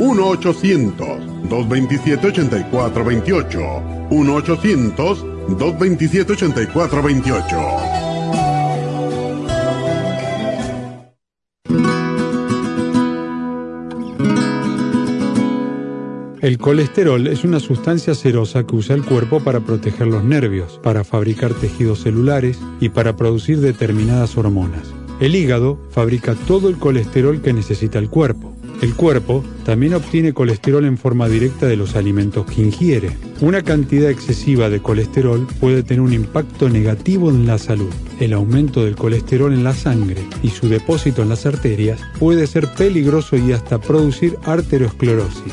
1-800-227-8428. 1-800-227-8428. El colesterol es una sustancia serosa que usa el cuerpo para proteger los nervios, para fabricar tejidos celulares y para producir determinadas hormonas. El hígado fabrica todo el colesterol que necesita el cuerpo. El cuerpo también obtiene colesterol en forma directa de los alimentos que ingiere. Una cantidad excesiva de colesterol puede tener un impacto negativo en la salud. El aumento del colesterol en la sangre y su depósito en las arterias puede ser peligroso y hasta producir arteriosclerosis.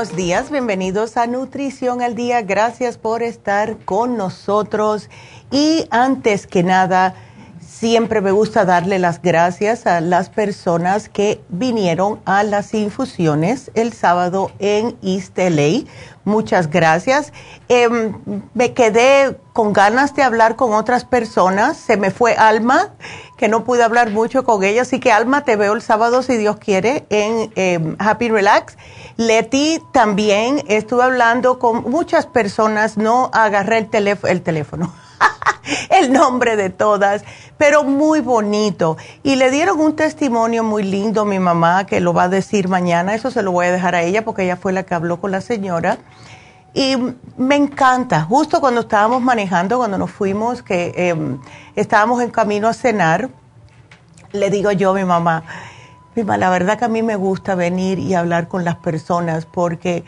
Buenos días, bienvenidos a Nutrición al Día. Gracias por estar con nosotros. Y antes que nada, siempre me gusta darle las gracias a las personas que vinieron a las infusiones el sábado en East LA. Muchas gracias. Em, me quedé con ganas de hablar con otras personas. Se me fue Alma, que no pude hablar mucho con ella. Así que Alma, te veo el sábado, si Dios quiere, en em, Happy Relax. Leti también estuve hablando con muchas personas, no agarré el, teléfono, el nombre de todas, pero muy bonito. Y le dieron un testimonio muy lindo a mi mamá, que lo va a decir mañana, eso se lo voy a dejar a ella porque ella fue la que habló con la señora. Y me encanta, justo cuando estábamos manejando, cuando nos fuimos, que em, estábamos en camino a cenar, le digo yo a mi mamá, la verdad que a mí me gusta venir y hablar con las personas porque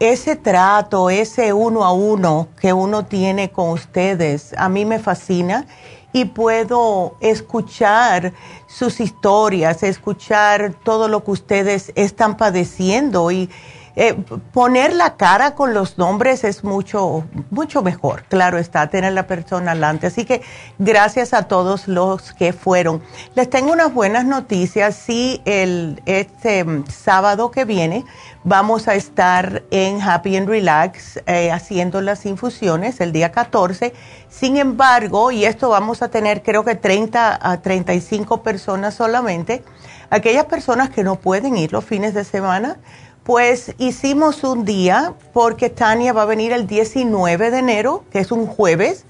ese trato, ese uno a uno que uno tiene con ustedes, a mí me fascina y puedo escuchar sus historias, escuchar todo lo que ustedes están padeciendo y eh, poner la cara con los nombres es mucho, mucho mejor, claro está, tener la persona adelante. Así que gracias a todos los que fueron. Les tengo unas buenas noticias. Sí, el, este sábado que viene vamos a estar en Happy and Relax eh, haciendo las infusiones el día 14. Sin embargo, y esto vamos a tener creo que 30 a 35 personas solamente, aquellas personas que no pueden ir los fines de semana, pues hicimos un día, porque Tania va a venir el 19 de enero, que es un jueves,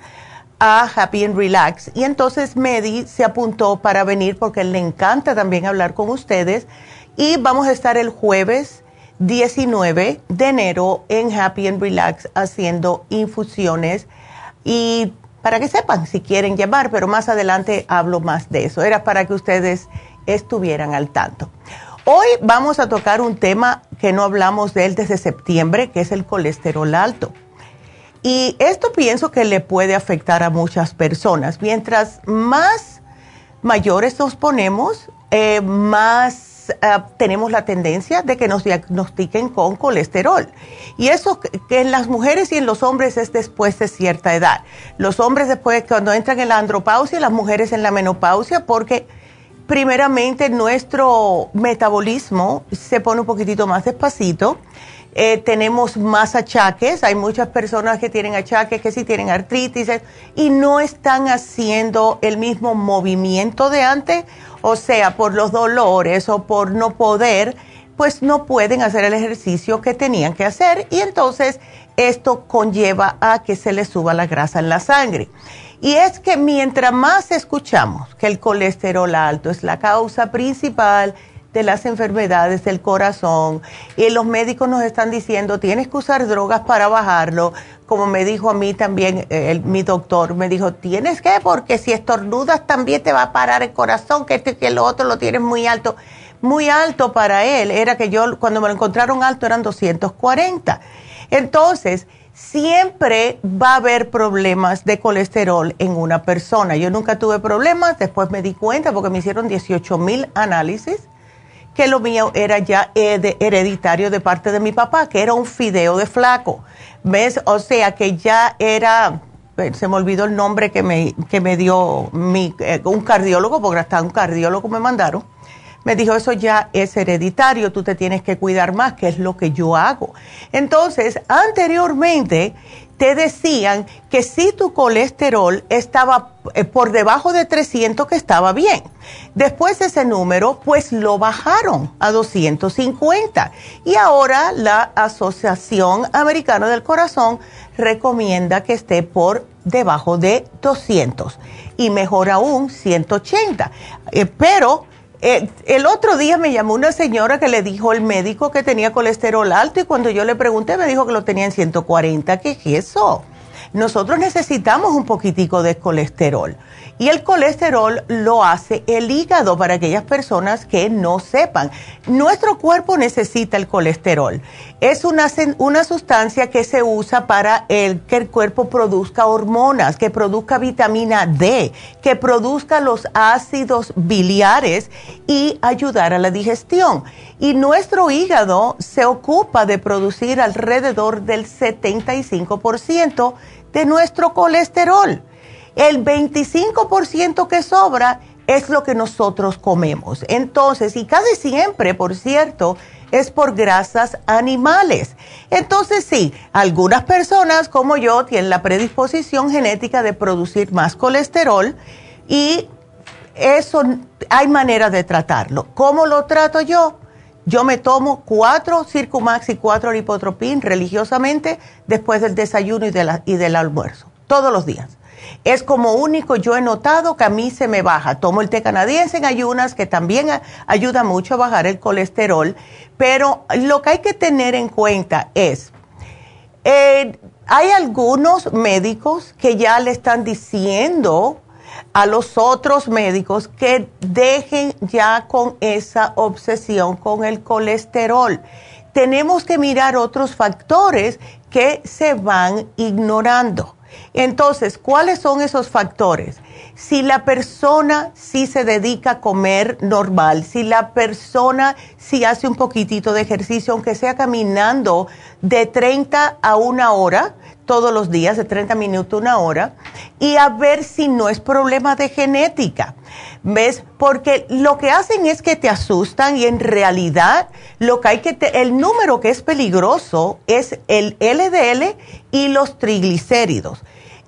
a Happy and Relax. Y entonces Medi se apuntó para venir porque le encanta también hablar con ustedes. Y vamos a estar el jueves 19 de enero en Happy and Relax haciendo infusiones. Y para que sepan si quieren llamar, pero más adelante hablo más de eso. Era para que ustedes estuvieran al tanto. Hoy vamos a tocar un tema que no hablamos de él desde septiembre, que es el colesterol alto. Y esto pienso que le puede afectar a muchas personas. Mientras más mayores nos ponemos, eh, más eh, tenemos la tendencia de que nos diagnostiquen con colesterol. Y eso que en las mujeres y en los hombres es después de cierta edad. Los hombres después cuando entran en la andropausia, las mujeres en la menopausia, porque primeramente nuestro metabolismo se pone un poquitito más despacito. Eh, tenemos más achaques, hay muchas personas que tienen achaques, que sí tienen artritis y no están haciendo el mismo movimiento de antes, o sea, por los dolores o por no poder, pues no pueden hacer el ejercicio que tenían que hacer y entonces esto conlleva a que se les suba la grasa en la sangre. Y es que mientras más escuchamos que el colesterol alto es la causa principal de las enfermedades del corazón y los médicos nos están diciendo tienes que usar drogas para bajarlo, como me dijo a mí también eh, mi doctor, me dijo tienes que porque si estornudas también te va a parar el corazón, que este que lo otro lo tienes muy alto. Muy alto para él, era que yo cuando me lo encontraron alto eran 240. Entonces, siempre va a haber problemas de colesterol en una persona. Yo nunca tuve problemas, después me di cuenta porque me hicieron 18 mil análisis que lo mío era ya hereditario de parte de mi papá, que era un fideo de flaco. ¿Ves? O sea que ya era, eh, se me olvidó el nombre que me, que me dio mi, eh, un cardiólogo, porque hasta un cardiólogo me mandaron me dijo, eso ya es hereditario, tú te tienes que cuidar más, que es lo que yo hago. Entonces, anteriormente te decían que si tu colesterol estaba eh, por debajo de 300, que estaba bien. Después de ese número, pues lo bajaron a 250. Y ahora la Asociación Americana del Corazón recomienda que esté por debajo de 200 y mejor aún 180. Eh, pero eh, el otro día me llamó una señora que le dijo el médico que tenía colesterol alto y cuando yo le pregunté me dijo que lo tenía en 140. ¿Qué es eso? Nosotros necesitamos un poquitico de colesterol. Y el colesterol lo hace el hígado para aquellas personas que no sepan. Nuestro cuerpo necesita el colesterol. Es una, una sustancia que se usa para el, que el cuerpo produzca hormonas, que produzca vitamina D, que produzca los ácidos biliares y ayudar a la digestión. Y nuestro hígado se ocupa de producir alrededor del 75% de nuestro colesterol. El 25% que sobra es lo que nosotros comemos. Entonces, y casi siempre, por cierto, es por grasas animales. Entonces, sí, algunas personas como yo tienen la predisposición genética de producir más colesterol y eso hay manera de tratarlo. ¿Cómo lo trato yo? Yo me tomo cuatro Circumax y cuatro Lipotropin religiosamente después del desayuno y, y del almuerzo, todos los días es como único, yo he notado que a mí se me baja. Tomo el té canadiense en ayunas, que también ayuda mucho a bajar el colesterol, pero lo que hay que tener en cuenta es, eh, hay algunos médicos que ya le están diciendo a los otros médicos que dejen ya con esa obsesión con el colesterol. Tenemos que mirar otros factores que se van ignorando. Entonces, ¿cuáles son esos factores? Si la persona sí se dedica a comer normal, si la persona sí hace un poquitito de ejercicio, aunque sea caminando de 30 a una hora, todos los días, de 30 minutos a una hora, y a ver si no es problema de genética. ¿Ves? Porque lo que hacen es que te asustan y en realidad lo que hay que, el número que es peligroso es el LDL y los triglicéridos.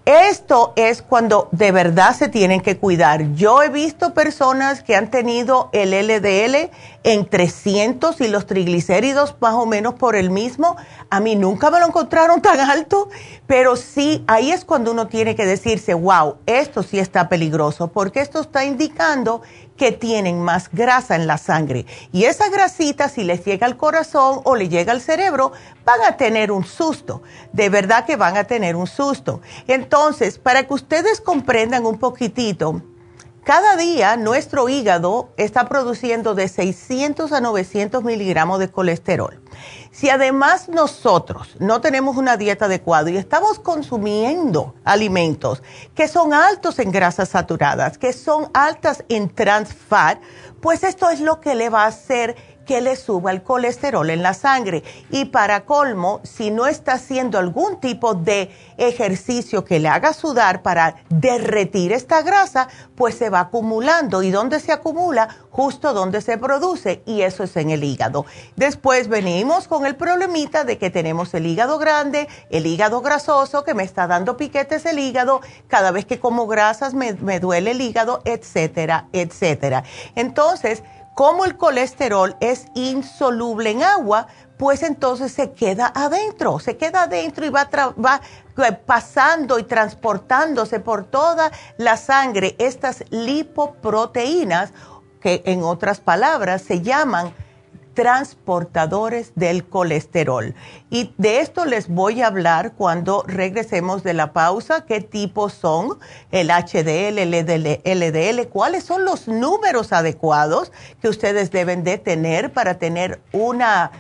Esto es cuando de verdad se tienen que cuidar. Yo he visto personas que han tenido el LDL en 300 y los triglicéridos más o menos por el mismo. A mí nunca me lo encontraron tan alto, pero sí, ahí es cuando uno tiene que decirse, wow, esto sí está peligroso, porque esto está indicando que tienen más grasa en la sangre. Y esa grasita, si les llega al corazón o le llega al cerebro, van a tener un susto. De verdad que van a tener un susto. Entonces, para que ustedes comprendan un poquitito, cada día nuestro hígado está produciendo de 600 a 900 miligramos de colesterol. Si además nosotros no tenemos una dieta adecuada y estamos consumiendo alimentos que son altos en grasas saturadas, que son altas en trans fat, pues esto es lo que le va a hacer que le suba el colesterol en la sangre. Y para colmo, si no está haciendo algún tipo de ejercicio que le haga sudar para derretir esta grasa, pues se va acumulando. ¿Y dónde se acumula? Justo donde se produce. Y eso es en el hígado. Después venimos con el problemita de que tenemos el hígado grande, el hígado grasoso, que me está dando piquetes el hígado. Cada vez que como grasas me, me duele el hígado, etcétera, etcétera. Entonces, como el colesterol es insoluble en agua, pues entonces se queda adentro, se queda adentro y va, va eh, pasando y transportándose por toda la sangre. Estas lipoproteínas, que en otras palabras se llaman transportadores del colesterol. Y de esto les voy a hablar cuando regresemos de la pausa, qué tipos son el HDL, el LDL, cuáles son los números adecuados que ustedes deben de tener para tener una,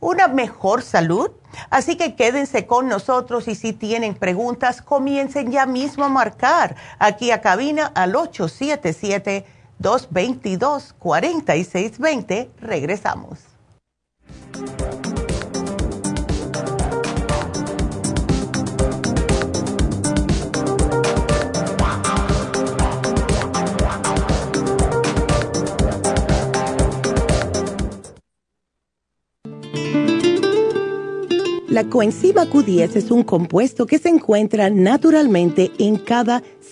una mejor salud. Así que quédense con nosotros y si tienen preguntas, comiencen ya mismo a marcar aquí a cabina al 877 222-4620. Regresamos. La coenzima Q10 es un compuesto que se encuentra naturalmente en cada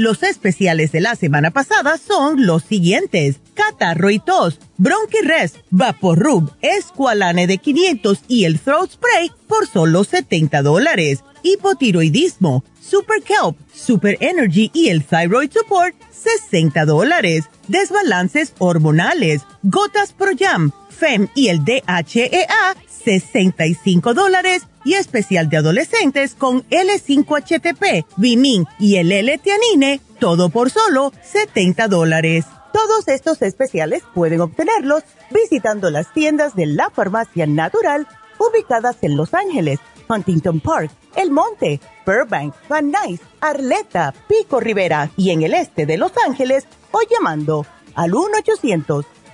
Los especiales de la semana pasada son los siguientes. Catarro y tos, Bronchirest, Vaporub, Esqualane de 500 y el Throat Spray por solo 70 dólares. Hipotiroidismo, Super Kelp, Super Energy y el Thyroid Support, 60 dólares. Desbalances hormonales, Gotas Pro Jam, FEM y el DHEA, 65 dólares y especial de adolescentes con L5HTP, Vimin y el L-Tianine, todo por solo 70 dólares. Todos estos especiales pueden obtenerlos visitando las tiendas de la farmacia natural ubicadas en Los Ángeles, Huntington Park, El Monte, Burbank, Van Nuys, Arleta, Pico Rivera y en el este de Los Ángeles o llamando al 1 800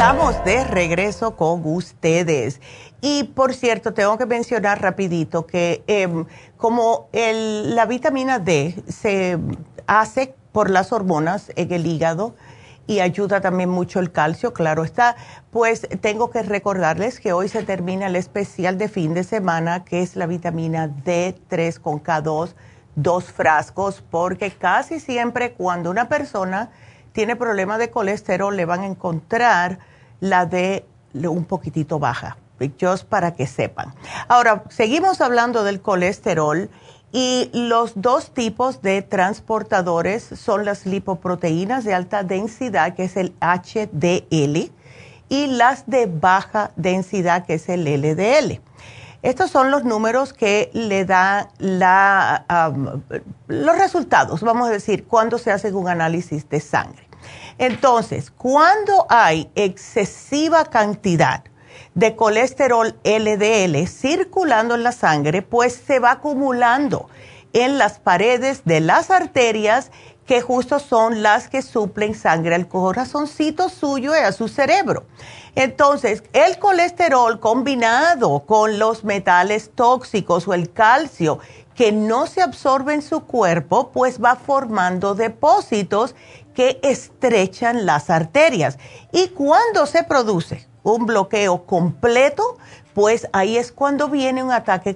Estamos de regreso con ustedes. Y por cierto, tengo que mencionar rapidito que em, como la vitamina D se hace por las hormonas en el hígado y ayuda también mucho el calcio, claro está, pues tengo que recordarles que hoy se termina el especial de fin de semana que es la vitamina D3 con K2, dos frascos, porque casi siempre cuando una persona tiene problemas de colesterol, le van a encontrar la de un poquitito baja, just para que sepan. Ahora, seguimos hablando del colesterol y los dos tipos de transportadores son las lipoproteínas de alta densidad, que es el HDL, y las de baja densidad, que es el LDL. Estos son los números que le dan la, los resultados, vamos a decir, cuando se hace un análisis de sangre. Entonces, cuando hay excesiva cantidad de colesterol LDL circulando en la sangre, pues se va acumulando en las paredes de las arterias que justo son las que suplen sangre al corazoncito suyo y a su cerebro. Entonces, el colesterol combinado con los metales tóxicos o el calcio que no se absorbe en su cuerpo, pues va formando depósitos que estrechan las arterias. Y cuando se produce un bloqueo completo, pues ahí es cuando viene un ataque,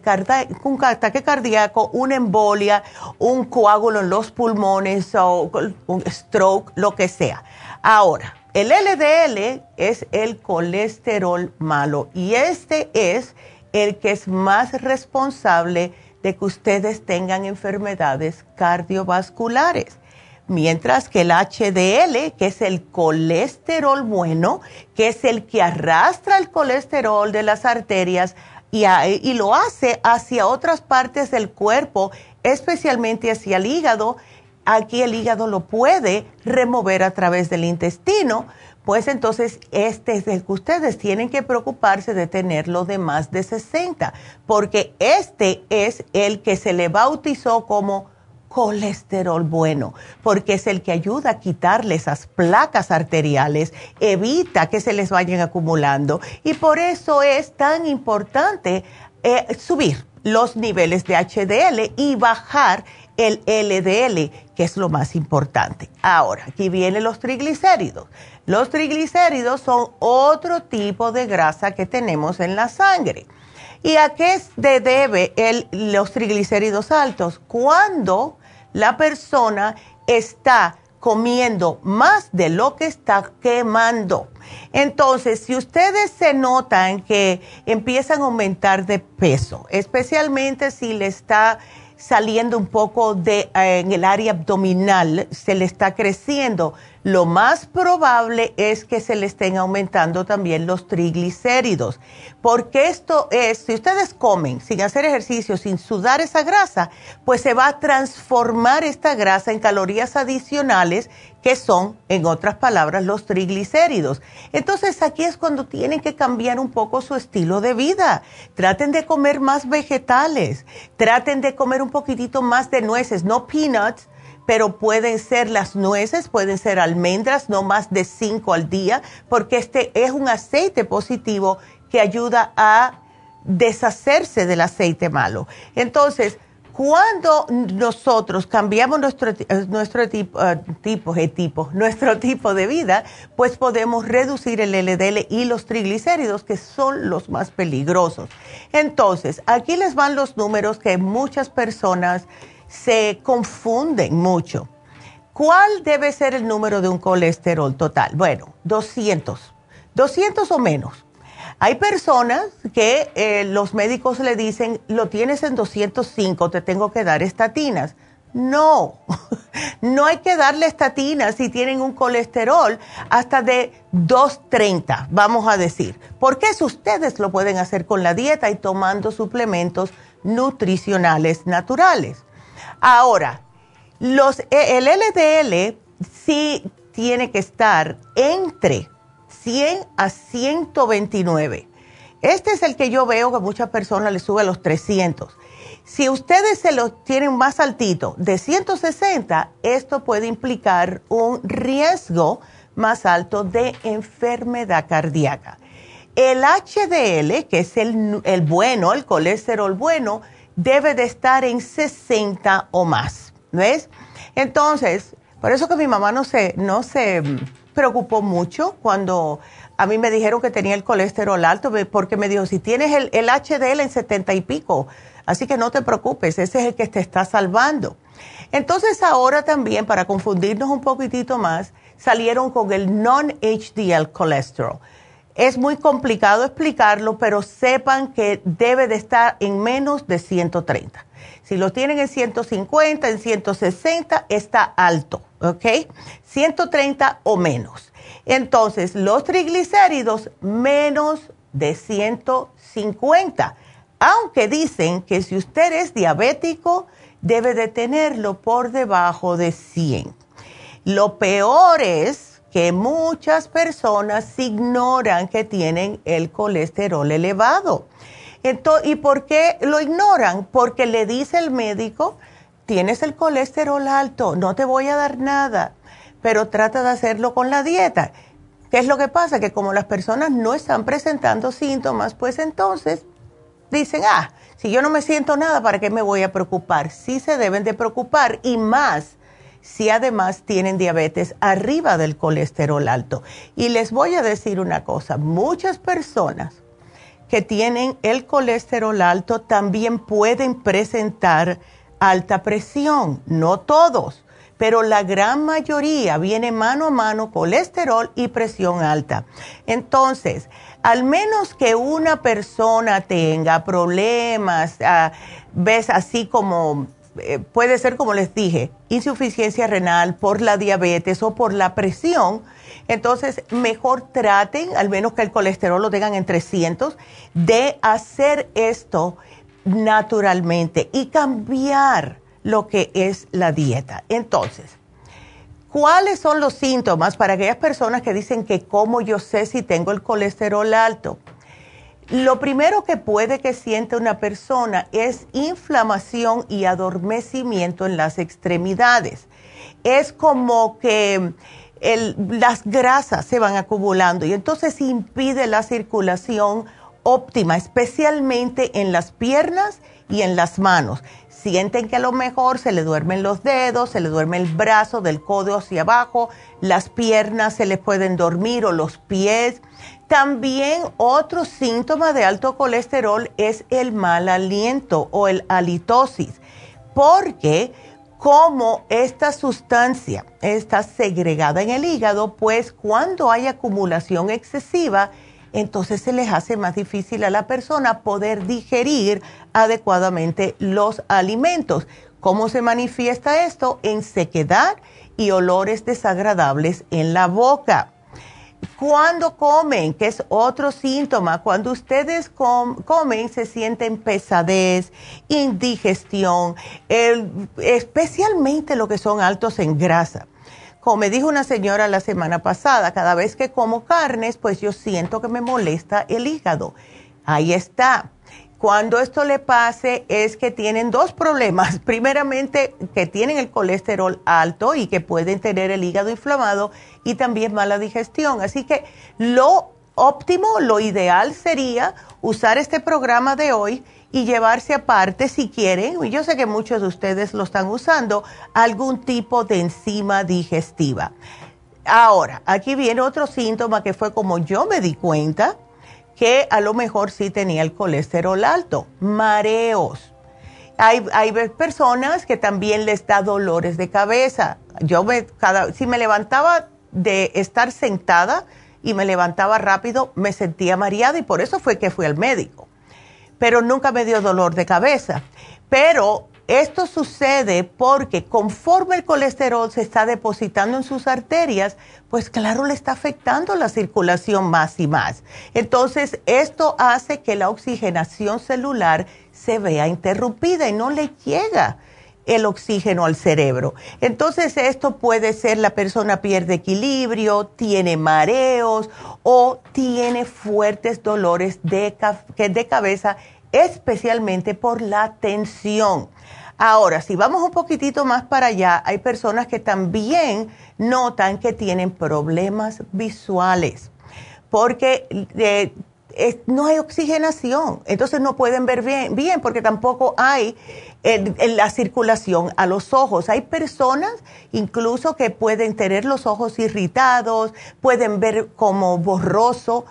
un ataque cardíaco, una embolia, un coágulo en los pulmones o un stroke, lo que sea. Ahora, el LDL es el colesterol malo y este es el que es más responsable de que ustedes tengan enfermedades cardiovasculares mientras que el HDL, que es el colesterol bueno, que es el que arrastra el colesterol de las arterias y, lo hace hacia otras partes del cuerpo, especialmente hacia el hígado, aquí el hígado lo puede remover a través del intestino, pues entonces este es el que ustedes tienen que preocuparse de tenerlo de más de 60, porque este es el que se le bautizó como colesterol bueno, porque es el que ayuda a quitarle esas placas arteriales, evita que se les vayan acumulando y por eso es tan importante eh, subir los niveles de HDL y bajar el LDL, que es lo más importante. Ahora, aquí vienen los triglicéridos. Los triglicéridos son otro tipo de grasa que tenemos en la sangre. ¿Y a qué se debe el, los triglicéridos altos? Cuando la persona está comiendo más de lo que está quemando. Entonces, si ustedes se notan que empiezan a aumentar de peso, especialmente si le está saliendo un poco de eh, en el área abdominal, se le está creciendo. Lo más probable es que se le estén aumentando también los triglicéridos, porque esto es, si ustedes comen sin hacer ejercicio, sin sudar esa grasa, pues se va a transformar esta grasa en calorías adicionales que son, en otras palabras, los triglicéridos. Entonces aquí es cuando tienen que cambiar un poco su estilo de vida. Traten de comer más vegetales, traten de comer un poquitito más de nueces, no peanuts, pero pueden ser las nueces, pueden ser almendras, no más de cinco al día, porque este es un aceite positivo que ayuda a deshacerse del aceite malo. Entonces, cuando nosotros cambiamos nuestro, eh, nuestro uh, tipo, tipo, nuestro tipo de vida, pues podemos reducir el LDL y los triglicéridos, que son los más peligrosos. Entonces, aquí les van los números que muchas personas se confunden mucho. ¿Cuál debe ser el número de un colesterol total? Bueno, 200. 200 o menos. Hay personas que eh, los médicos le dicen, lo tienes en 205, te tengo que dar estatinas. No, no hay que darle estatinas si tienen un colesterol hasta de 230, vamos a decir. Porque eso ustedes lo pueden hacer con la dieta y tomando suplementos nutricionales naturales. Ahora, los, e, el LDL sí tiene que estar entre 100 a 129. Este es el que yo veo que muchas personas le sube a los 300. Si ustedes se lo tienen más altito, de 160, esto puede implicar un riesgo más alto de enfermedad cardíaca. El HDL, que es el, el bueno, el colesterol bueno, debe de estar en 60 o más. ¿Ves? Entonces, por eso que mi mamá no se, no se preocupó mucho cuando a mí me dijeron que tenía el colesterol alto, porque me dijo, si tienes el, el HDL en 70 y pico, así que no te preocupes, ese es el que te está salvando. Entonces ahora también, para confundirnos un poquitito más, salieron con el non-HDL colesterol. Es muy complicado explicarlo, pero sepan que debe de estar en menos de 130. Si lo tienen en 150, en 160, está alto, ¿ok? 130 o menos. Entonces, los triglicéridos menos de 150. Aunque dicen que si usted es diabético, debe de tenerlo por debajo de 100. Lo peor es que muchas personas ignoran que tienen el colesterol elevado. ¿Y por qué lo ignoran? Porque le dice el médico, tienes el colesterol alto, no te voy a dar nada, pero trata de hacerlo con la dieta. ¿Qué es lo que pasa? Que como las personas no están presentando síntomas, pues entonces dicen, ah, si yo no me siento nada, ¿para qué me voy a preocupar? Sí se deben de preocupar y más si además tienen diabetes arriba del colesterol alto. Y les voy a decir una cosa, muchas personas que tienen el colesterol alto también pueden presentar alta presión, no todos, pero la gran mayoría viene mano a mano colesterol y presión alta. Entonces, al menos que una persona tenga problemas, ah, ves así como eh, puede ser, como les dije, insuficiencia renal por la diabetes o por la presión, entonces mejor traten, al menos que el colesterol lo tengan en 300, de hacer esto naturalmente y cambiar lo que es la dieta. Entonces, ¿cuáles son los síntomas para aquellas personas que dicen que cómo yo sé si tengo el colesterol alto? Lo primero que puede que siente una persona es inflamación y adormecimiento en las extremidades. Es como que las grasas se van acumulando y entonces impide la circulación óptima, especialmente en las piernas y en las manos. Sienten que a lo mejor se le duermen los dedos, se le duerme el brazo del codo hacia abajo, las piernas se les pueden dormir o los pies. También otro síntoma de alto colesterol es el mal aliento o el halitosis, porque como esta sustancia está segregada en el hígado, pues cuando hay acumulación excesiva, entonces se les hace más difícil a la persona poder digerir adecuadamente los alimentos. ¿Cómo se manifiesta esto? En sequedad y olores desagradables en la boca. Cuando comen, que es otro síntoma, cuando ustedes comen se sienten pesadez, indigestión, especialmente lo que son altos en grasa. Como me dijo una señora la semana pasada, cada vez que como carnes, pues yo siento que me molesta el hígado. Ahí está. Cuando esto le pase es que tienen dos problemas. Primeramente, que tienen el colesterol alto y que pueden tener el hígado inflamado y también mala digestión. Así que lo óptimo, lo ideal sería usar este programa de hoy y llevarse aparte, si quieren, y yo sé que muchos de ustedes lo están usando, algún tipo de enzima digestiva. Ahora, aquí viene otro síntoma que fue como yo me di cuenta que a lo mejor sí tenía el colesterol alto, mareos. Hay, hay personas que también les da dolores de cabeza. Yo me, cada, si me levantaba de estar sentada y me levantaba rápido, me sentía mareada y por eso fue que fui al médico. Pero nunca me dio dolor de cabeza. Pero esto sucede porque conforme el colesterol se está depositando en sus arterias, pues claro, le está afectando la circulación más y más. Entonces, esto hace que la oxigenación celular se vea interrumpida y no le llega el oxígeno al cerebro. Entonces, esto puede ser la persona pierde equilibrio, tiene mareos o tiene fuertes dolores de, de cabeza, especialmente por la tensión. Ahora, si vamos un poquitito más para allá, hay personas que también notan que tienen problemas visuales porque eh, no hay oxigenación, entonces no pueden ver bien, bien porque tampoco hay la circulación a los ojos. Hay personas incluso que pueden tener los ojos irritados, pueden ver como borroso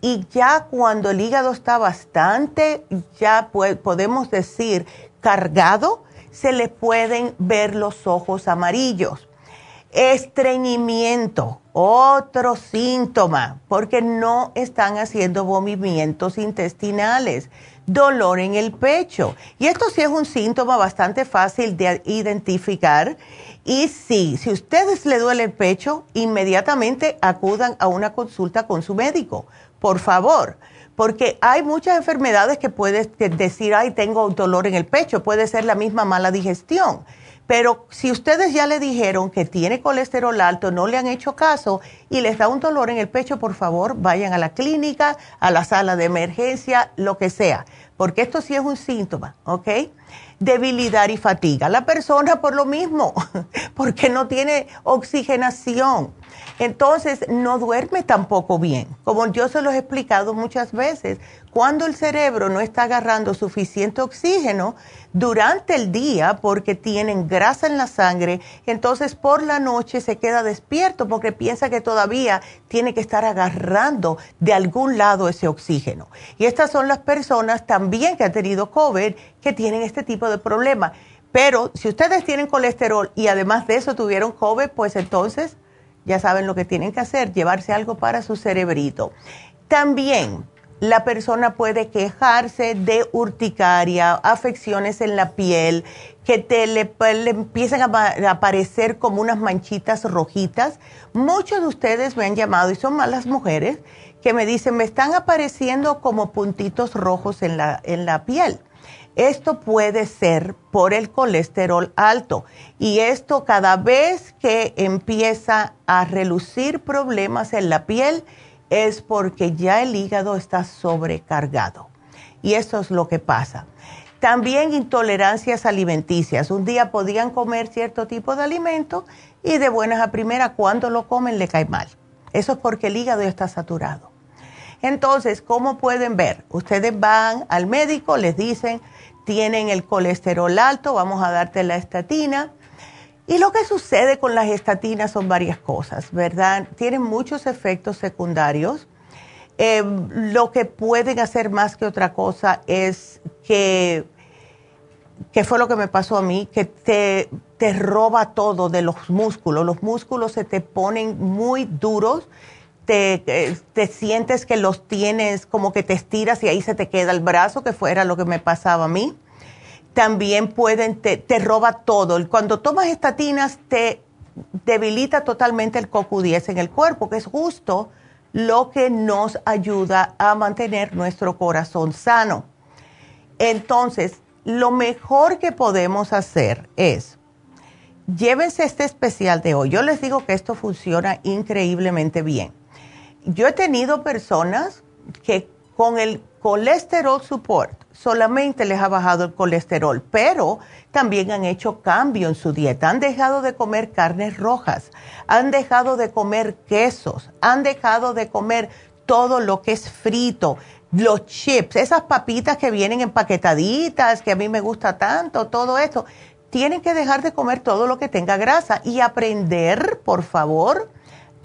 y ya cuando el hígado está bastante, ya podemos decir cargado, se le pueden ver los ojos amarillos. Estreñimiento, otro síntoma, porque no están haciendo movimientos intestinales, dolor en el pecho. Y esto sí es un síntoma bastante fácil de identificar. Y sí, si ustedes le duele el pecho, inmediatamente acudan a una consulta con su médico, por favor porque hay muchas enfermedades que puedes decir, ay, tengo dolor en el pecho, puede ser la misma mala digestión. Pero si ustedes ya le dijeron que tiene colesterol alto, no le han hecho caso y les da un dolor en el pecho, por favor, vayan a la clínica, a la sala de emergencia, lo que sea, porque esto sí es un síntoma, ¿ok? Debilidad y fatiga. La persona por lo mismo, porque no tiene oxigenación entonces, no duerme tampoco bien. Como yo se los he explicado muchas veces, cuando el cerebro no está agarrando suficiente oxígeno durante el día porque tienen grasa en la sangre, entonces por la noche se queda despierto porque piensa que todavía tiene que estar agarrando de algún lado ese oxígeno. Y estas son las personas también que han tenido COVID que tienen este tipo de problema. Pero si ustedes tienen colesterol y además de eso tuvieron COVID, pues entonces ya saben lo que tienen que hacer, llevarse algo para su cerebrito. También la persona puede quejarse de urticaria, afecciones en la piel, que te le, empiezan a, aparecer como unas manchitas rojitas. Muchos de ustedes me han llamado y son malas mujeres que me dicen, me están apareciendo como puntitos rojos en la, en la piel. Esto puede ser por el colesterol alto y esto cada vez que empieza a relucir problemas en la piel es porque ya el hígado está sobrecargado. Y eso es lo que pasa. También intolerancias alimenticias. Un día podían comer cierto tipo de alimento y de buenas a primeras cuando lo comen le cae mal. Eso es porque el hígado está saturado. Entonces, ¿cómo pueden ver? Ustedes van al médico, les dicen, tienen el colesterol alto, vamos a darte la estatina. Y lo que sucede con las estatinas son varias cosas, ¿verdad? Tienen muchos efectos secundarios. Eh, lo que pueden hacer más que otra cosa es que, que fue lo que me pasó a mí, que te, te roba todo de los músculos. Los músculos se te ponen muy duros, te, eh, te, sientes que los tienes como que te estiras y ahí se te queda el brazo, que fuera lo que me pasaba a mí. También pueden, te, te roba todo. Cuando tomas estatinas te debilita totalmente el CoQ10 en el cuerpo, que es justo lo que nos ayuda a mantener nuestro corazón sano. Entonces, lo mejor que podemos hacer es, llévense este especial de hoy. Yo les digo que esto funciona increíblemente bien. Yo he tenido personas que con el colesterol support solamente les ha bajado el colesterol, pero también han hecho cambio en su dieta. Han dejado de comer carnes rojas, han dejado de comer quesos, han dejado de comer todo lo que es frito, los chips, esas papitas que vienen empaquetaditas, que a mí me gusta tanto, todo esto. Tienen que dejar de comer todo lo que tenga grasa y aprender, por favor,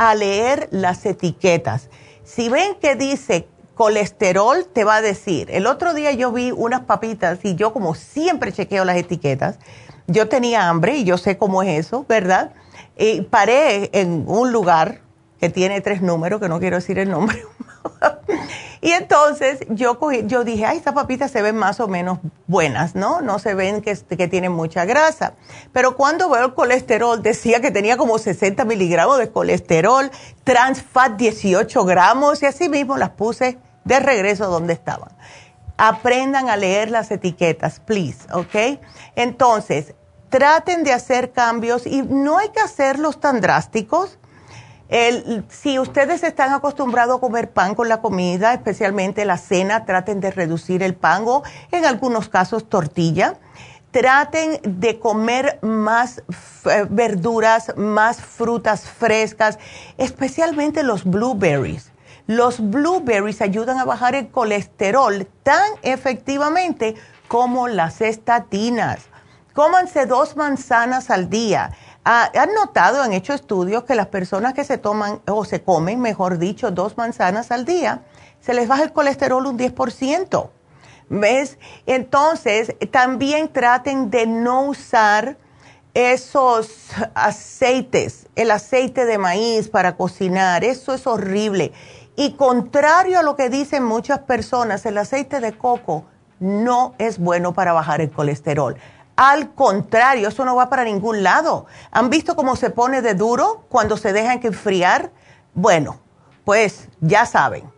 a leer las etiquetas. Si ven que dice colesterol, te va a decir. El otro día yo vi unas papitas y yo como siempre chequeo las etiquetas, yo tenía hambre y yo sé cómo es eso, ¿verdad? Y paré en un lugar que tiene tres números, que no quiero decir el nombre. y entonces yo, cogí, yo dije, ay, estas papitas se ven más o menos buenas, ¿no? No se ven que, tienen mucha grasa. Pero cuando veo el colesterol, decía que tenía como 60 miligramos de colesterol, trans fat 18 gramos, y así mismo las puse de regreso donde estaban. Aprendan a leer las etiquetas, please, ¿ok? Entonces, traten de hacer cambios y no hay que hacerlos tan drásticos si ustedes están acostumbrados a comer pan con la comida, especialmente la cena, traten de reducir el pan o en algunos casos tortilla. Traten de comer más eh, verduras, más frutas frescas, especialmente los blueberries. Los blueberries ayudan a bajar el colesterol tan efectivamente como las estatinas. Cómanse dos manzanas al día han notado, han hecho estudios que las personas que se toman o se comen, mejor dicho, dos manzanas al día, se les baja el colesterol un 10%. ¿Ves? Entonces, también traten de no usar esos aceites, el aceite de maíz para cocinar, eso es horrible. Y contrario a lo que dicen muchas personas, el aceite de coco no es bueno para bajar el colesterol. Al contrario, eso no va para ningún lado. ¿Han visto cómo se pone de duro cuando se dejan que enfriar? Bueno, pues ya saben,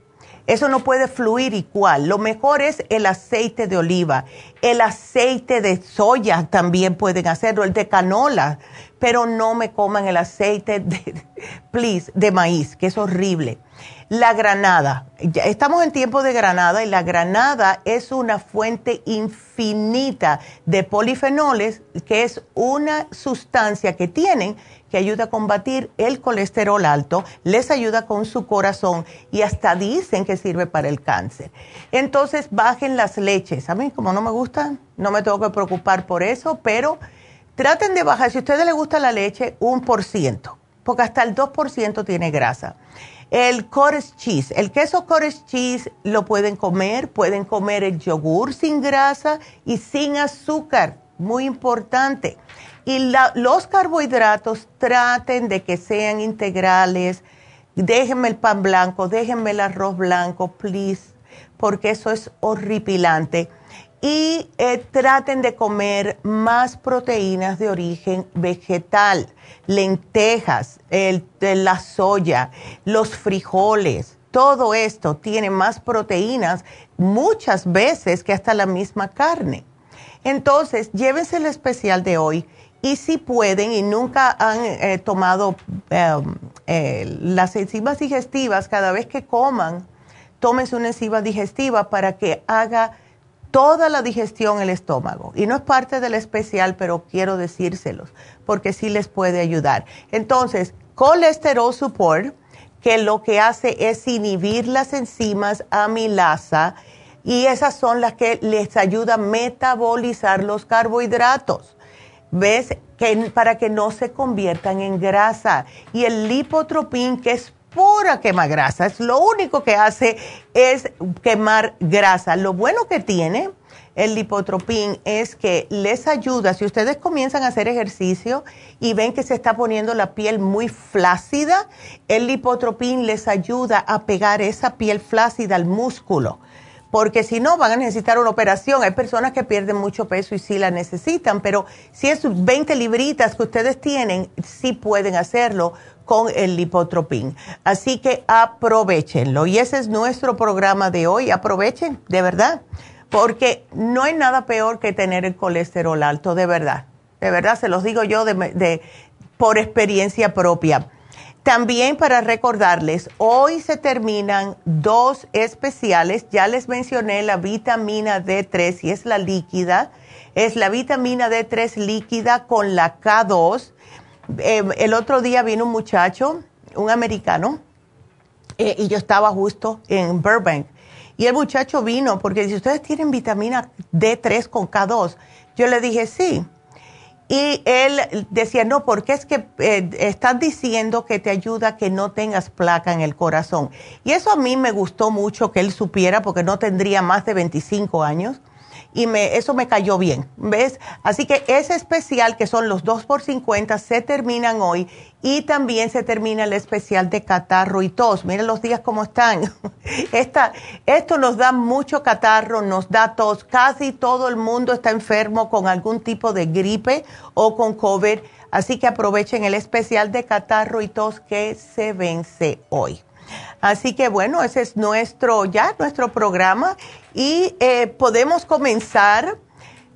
eso no puede fluir igual. Lo mejor es el aceite de oliva. El aceite de soya también pueden hacerlo, el de canola, pero no me coman el aceite de, please, de maíz, que es horrible. La granada. Estamos en tiempo de granada y la granada es una fuente infinita de polifenoles, que es una sustancia que tienen que ayuda a combatir el colesterol alto, les ayuda con su corazón y hasta dicen que sirve para el cáncer. Entonces bajen las leches. A mí como no me gustan, no me tengo que preocupar por eso, pero traten de bajar, si a ustedes les gusta la leche, un por ciento, porque hasta el 2% tiene grasa. El cottage cheese, el queso cottage cheese lo pueden comer, pueden comer el yogur sin grasa y sin azúcar, muy importante. Y los carbohidratos traten de que sean integrales. Déjenme el pan blanco, déjenme el arroz blanco, please, porque eso es horripilante y eh, traten de comer más proteínas de origen vegetal, lentejas, la soya, los frijoles, todo esto tiene más proteínas muchas veces que hasta la misma carne. Entonces, llévense el especial de hoy y si pueden y nunca han eh, tomado em, eh, las enzimas digestivas, cada vez que coman, tómense una enzima digestiva para que haga toda la digestión el estómago. Y no es parte del especial, pero quiero decírselos, porque sí les puede ayudar. Entonces, colesterol support, que lo que hace es inhibir las enzimas amilasa, y esas son las que les ayudan a metabolizar los carbohidratos. ¿Ves? Que, para que no se conviertan en grasa. Y el lipotropín, que es pura quema grasa. Es lo único que hace es quemar grasa. Lo bueno que tiene el lipotropín es que les ayuda, si ustedes comienzan a hacer ejercicio y ven que se está poniendo la piel muy flácida, el lipotropín les ayuda a pegar esa piel flácida al músculo porque si no van a necesitar una operación. Hay personas que pierden mucho peso y sí la necesitan, pero si es 20 libritas que ustedes tienen, sí pueden hacerlo con el lipotropín. Así que aprovechenlo. Y ese es nuestro programa de hoy. Aprovechen, de verdad, porque no hay nada peor que tener el colesterol alto, de verdad. De verdad, se los digo yo de, por experiencia propia. También para recordarles, hoy se terminan dos especiales. Ya les mencioné la vitamina D3 y es la líquida. Es la vitamina D3 líquida con la K2. Eh, el otro día vino un muchacho, un americano, eh, y yo estaba justo en Burbank. Y el muchacho vino porque si ustedes tienen vitamina D3 con K2, yo le dije sí. Y él decía, no, porque es que eh, diciendo que te ayuda a que no tengas placa en el corazón. Y eso a mí me gustó mucho que él supiera porque no tendría más de 25 años y me, eso me cayó bien, ¿ves? Así que ese especial, que son los 2 por 50, se terminan hoy y también se termina el especial de catarro y tos. Miren los días cómo están. Esta, esto nos da mucho catarro, nos da tos. Casi todo el mundo está enfermo con algún tipo de gripe o con COVID. Así que aprovechen el especial de catarro y tos que se vence hoy. Así que bueno, ese es nuestro, ya nuestro programa y eh, podemos comenzar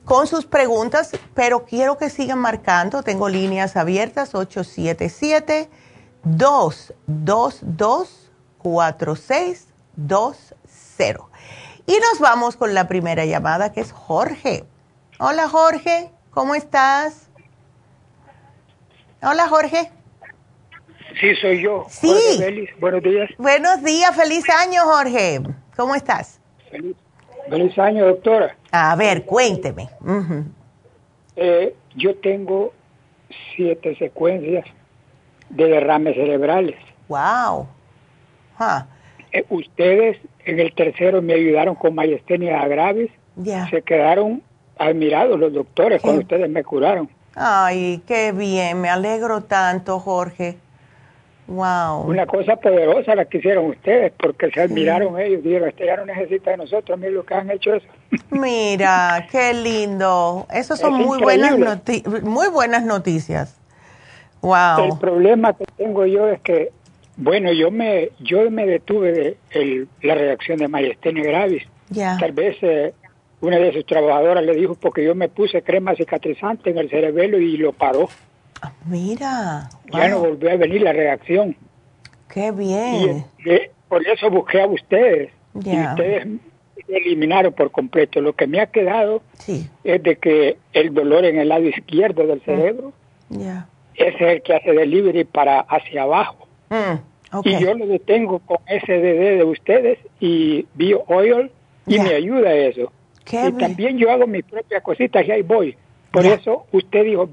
con sus preguntas, pero quiero que sigan marcando. Tengo líneas abiertas 877-222-4620. Y nos vamos con la primera llamada que es Jorge. Hola Jorge, ¿cómo estás? Hola Jorge. Sí, soy yo. Sí. Buenos días. Buenos días, feliz año, Jorge. ¿Cómo estás? Feliz, feliz año, doctora. A ver, cuénteme. Eh, yo tengo siete secuencias de derrames cerebrales. Wow. Eh, ustedes en el tercero me ayudaron con mayestenia gravis. Ya. Se quedaron admirados los doctores cuando ustedes me curaron. Ay, qué bien, me alegro tanto, Jorge. Wow. Una cosa poderosa la que hicieron ustedes, porque se admiraron ellos, dijeron, este ya no necesita de nosotros, miren lo que han hecho eso. Mira, qué lindo. Esas son muy buenas, muy buenas noticias. Wow. El problema que tengo yo es que, bueno, yo me yo me detuve de el, la reacción de Mayestenia gravis. Tal vez eh, una de sus trabajadoras le dijo porque yo me puse crema cicatrizante en el cerebelo y lo paró. Ah, mira. Ya no volvió a venir la reacción. Qué bien. Y, por eso busqué a ustedes. Y ustedes eliminaron por completo. Lo que me ha quedado es de que el dolor en el lado izquierdo del cerebro ese es el que hace delivery para hacia abajo. Mm, y yo lo detengo con SDD de ustedes y Bio Oil y me ayuda eso. y también yo hago mis propias cositas y ahí voy. Por eso usted dijo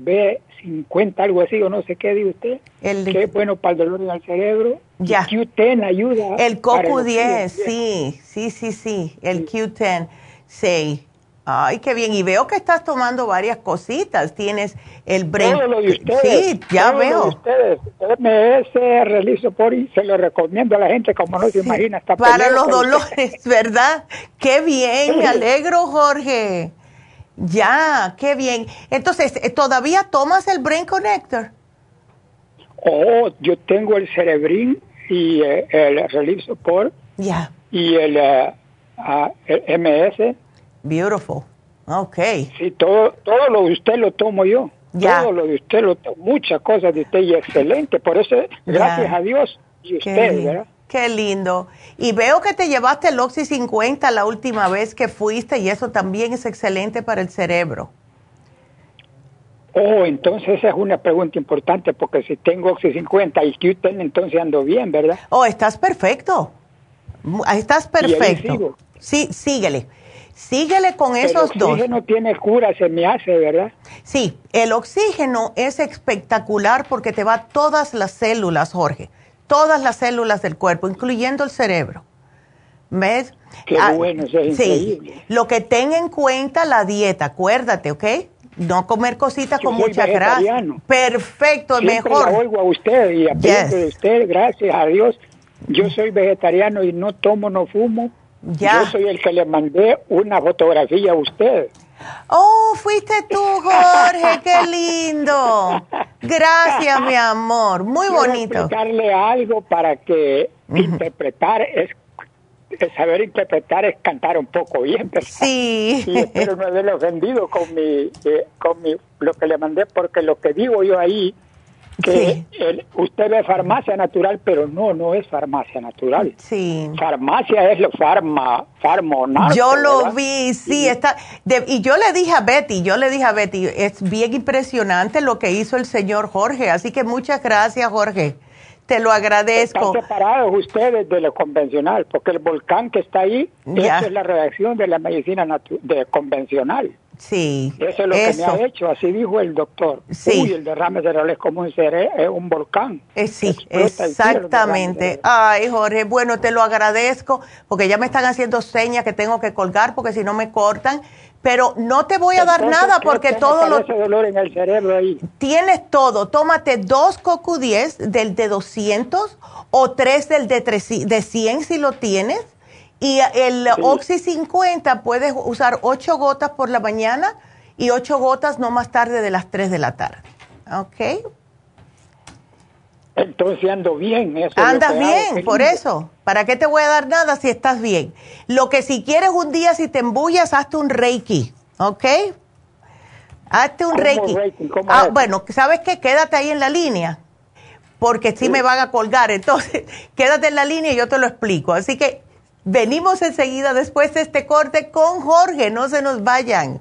B50, algo así, o no sé qué dijo usted, el que es bueno para el dolor en el cerebro. Ya. Q10 ayuda. El CoQ10, sí, sí, sí, sí, el Q10, sí. Ay, qué bien. Y veo que estás tomando varias cositas. Tienes el brain. Todo lo de ustedes, sí, ya veo. Lo de ustedes. MS realizo por y se lo recomiendo a la gente, como no se imagina. Está Para los dolores, ¿verdad? Qué bien, me alegro, Jorge. Ya, qué bien. Entonces, eh, ¿todavía tomas el Brain Connector? Oh, yo tengo el Cerebrin y eh, el Relief Support. Ya. Y el, uh, MS. Beautiful. Ok. Sí, todo, todo lo usted lo tomo yo. todo lo de usted, muchas cosas de usted y excelente. Por eso, gracias a Dios y usted, ¿verdad? Qué lindo. Y veo que te llevaste el Oxy 50 la última vez que fuiste y eso también es excelente para el cerebro. Oh, entonces esa es una pregunta importante porque si tengo Oxy 50 y Q10, entonces ando bien, ¿verdad? Oh, estás perfecto. Estás perfecto. Sí, síguele. Síguele con esos dos. El oxígeno tiene cura, se me hace, ¿verdad? Sí, el oxígeno es espectacular porque te va a todas las células, Jorge. Todas las células del cuerpo, incluyendo el cerebro. ¿Ves? Qué ah, bueno, eso es sí. Lo que tenga en cuenta la dieta, acuérdate, ¿ok? No comer cositas con mucha grasa. Perfecto, Siempre mejor. La oigo a usted y aprendo de usted, gracias a Dios. Yo soy vegetariano y no tomo, no fumo. Ya. Yo soy el que le mandé una fotografía a usted. Oh, fuiste tú, Jorge, qué lindo. Gracias, mi amor, muy Quiero bonito. explicarle algo para que interpretar es saber interpretar es cantar un poco bien, ¿verdad? Sí. Y espero no haberle ofendido con mi, eh, con mi, lo que le mandé, porque lo que digo yo ahí, que usted ve farmacia natural, pero no, no es farmacia natural. Sí. Farmacia es lo farma, farmo, Yo lo vi, sí, está, y yo le dije a Betty, yo le dije a Betty, es bien impresionante lo que hizo el señor Jorge, así que muchas gracias, Jorge. Te lo agradezco. Están separados ustedes de lo convencional, porque el volcán que está ahí, es la reacción de la medicina de convencional. Sí. Eso es lo que me ha hecho, así dijo el doctor. Sí. Uy, el derrame cerebral es como un, es un volcán. Eh, sí, exactamente. Ay, Jorge, bueno, te lo agradezco, porque ya me están haciendo señas que tengo que colgar, porque si no me cortan pero no te voy a dar nada porque todo lo... dolor en el cerebro ahí. Tienes todo. Tómate dos CoQ10 del de 200 o tres del de, de 100 si lo tienes. Y el Oxy 50 puedes usar ocho gotas por la mañana y ocho gotas no más tarde de las 3 de la tarde. ¿Ok? Entonces ando bien. Eso Andas bien, por eso. ¿Para qué te voy a dar nada si estás bien? Lo que si quieres un día, si te embullas, hazte un reiki, ¿ok? Hazte un reiki. ah, bueno, ¿sabes qué? Quédate ahí en la línea, porque si me van a colgar. Entonces, quédate en la línea y yo te lo explico. Así que venimos enseguida después de este corte con Jorge, no se nos vayan.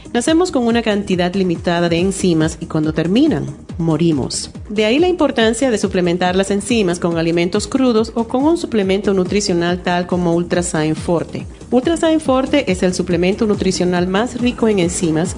Nacemos con una cantidad limitada de enzimas y cuando terminan, morimos. De ahí la importancia de suplementar las enzimas con alimentos crudos o con un suplemento nutricional tal como Ultrasign Forte. Ultrasign Forte es el suplemento nutricional más rico en enzimas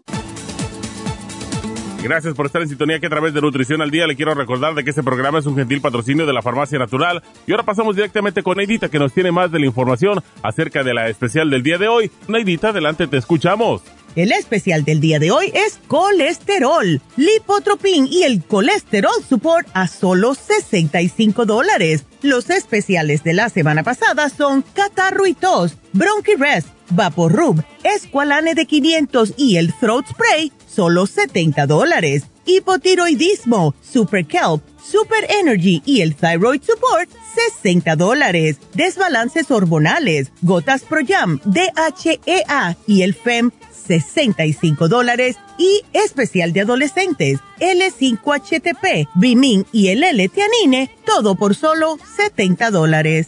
Gracias por estar en sintonía que a través de Nutrición al Día le quiero recordar de que este programa es un gentil patrocinio de la Farmacia Natural. Y ahora pasamos directamente con Neidita que nos tiene más de la información acerca de la especial del día de hoy. Neidita, adelante, te escuchamos. El especial del día de hoy es colesterol, lipotropin y el colesterol support a solo 65 dólares. Los especiales de la semana pasada son catarro y tos, bronchirest, vaporrub, esqualane de 500 y el throat spray solo 70 dólares. Hipotiroidismo, Super Kelp, Super Energy y el Thyroid Support, 60 dólares. Desbalances hormonales, Gotas Pro Jam, DHEA y el FEM, 65 dólares. Y especial de adolescentes, L5HTP, Bimin y el L-Tianine, todo por solo 70 dólares.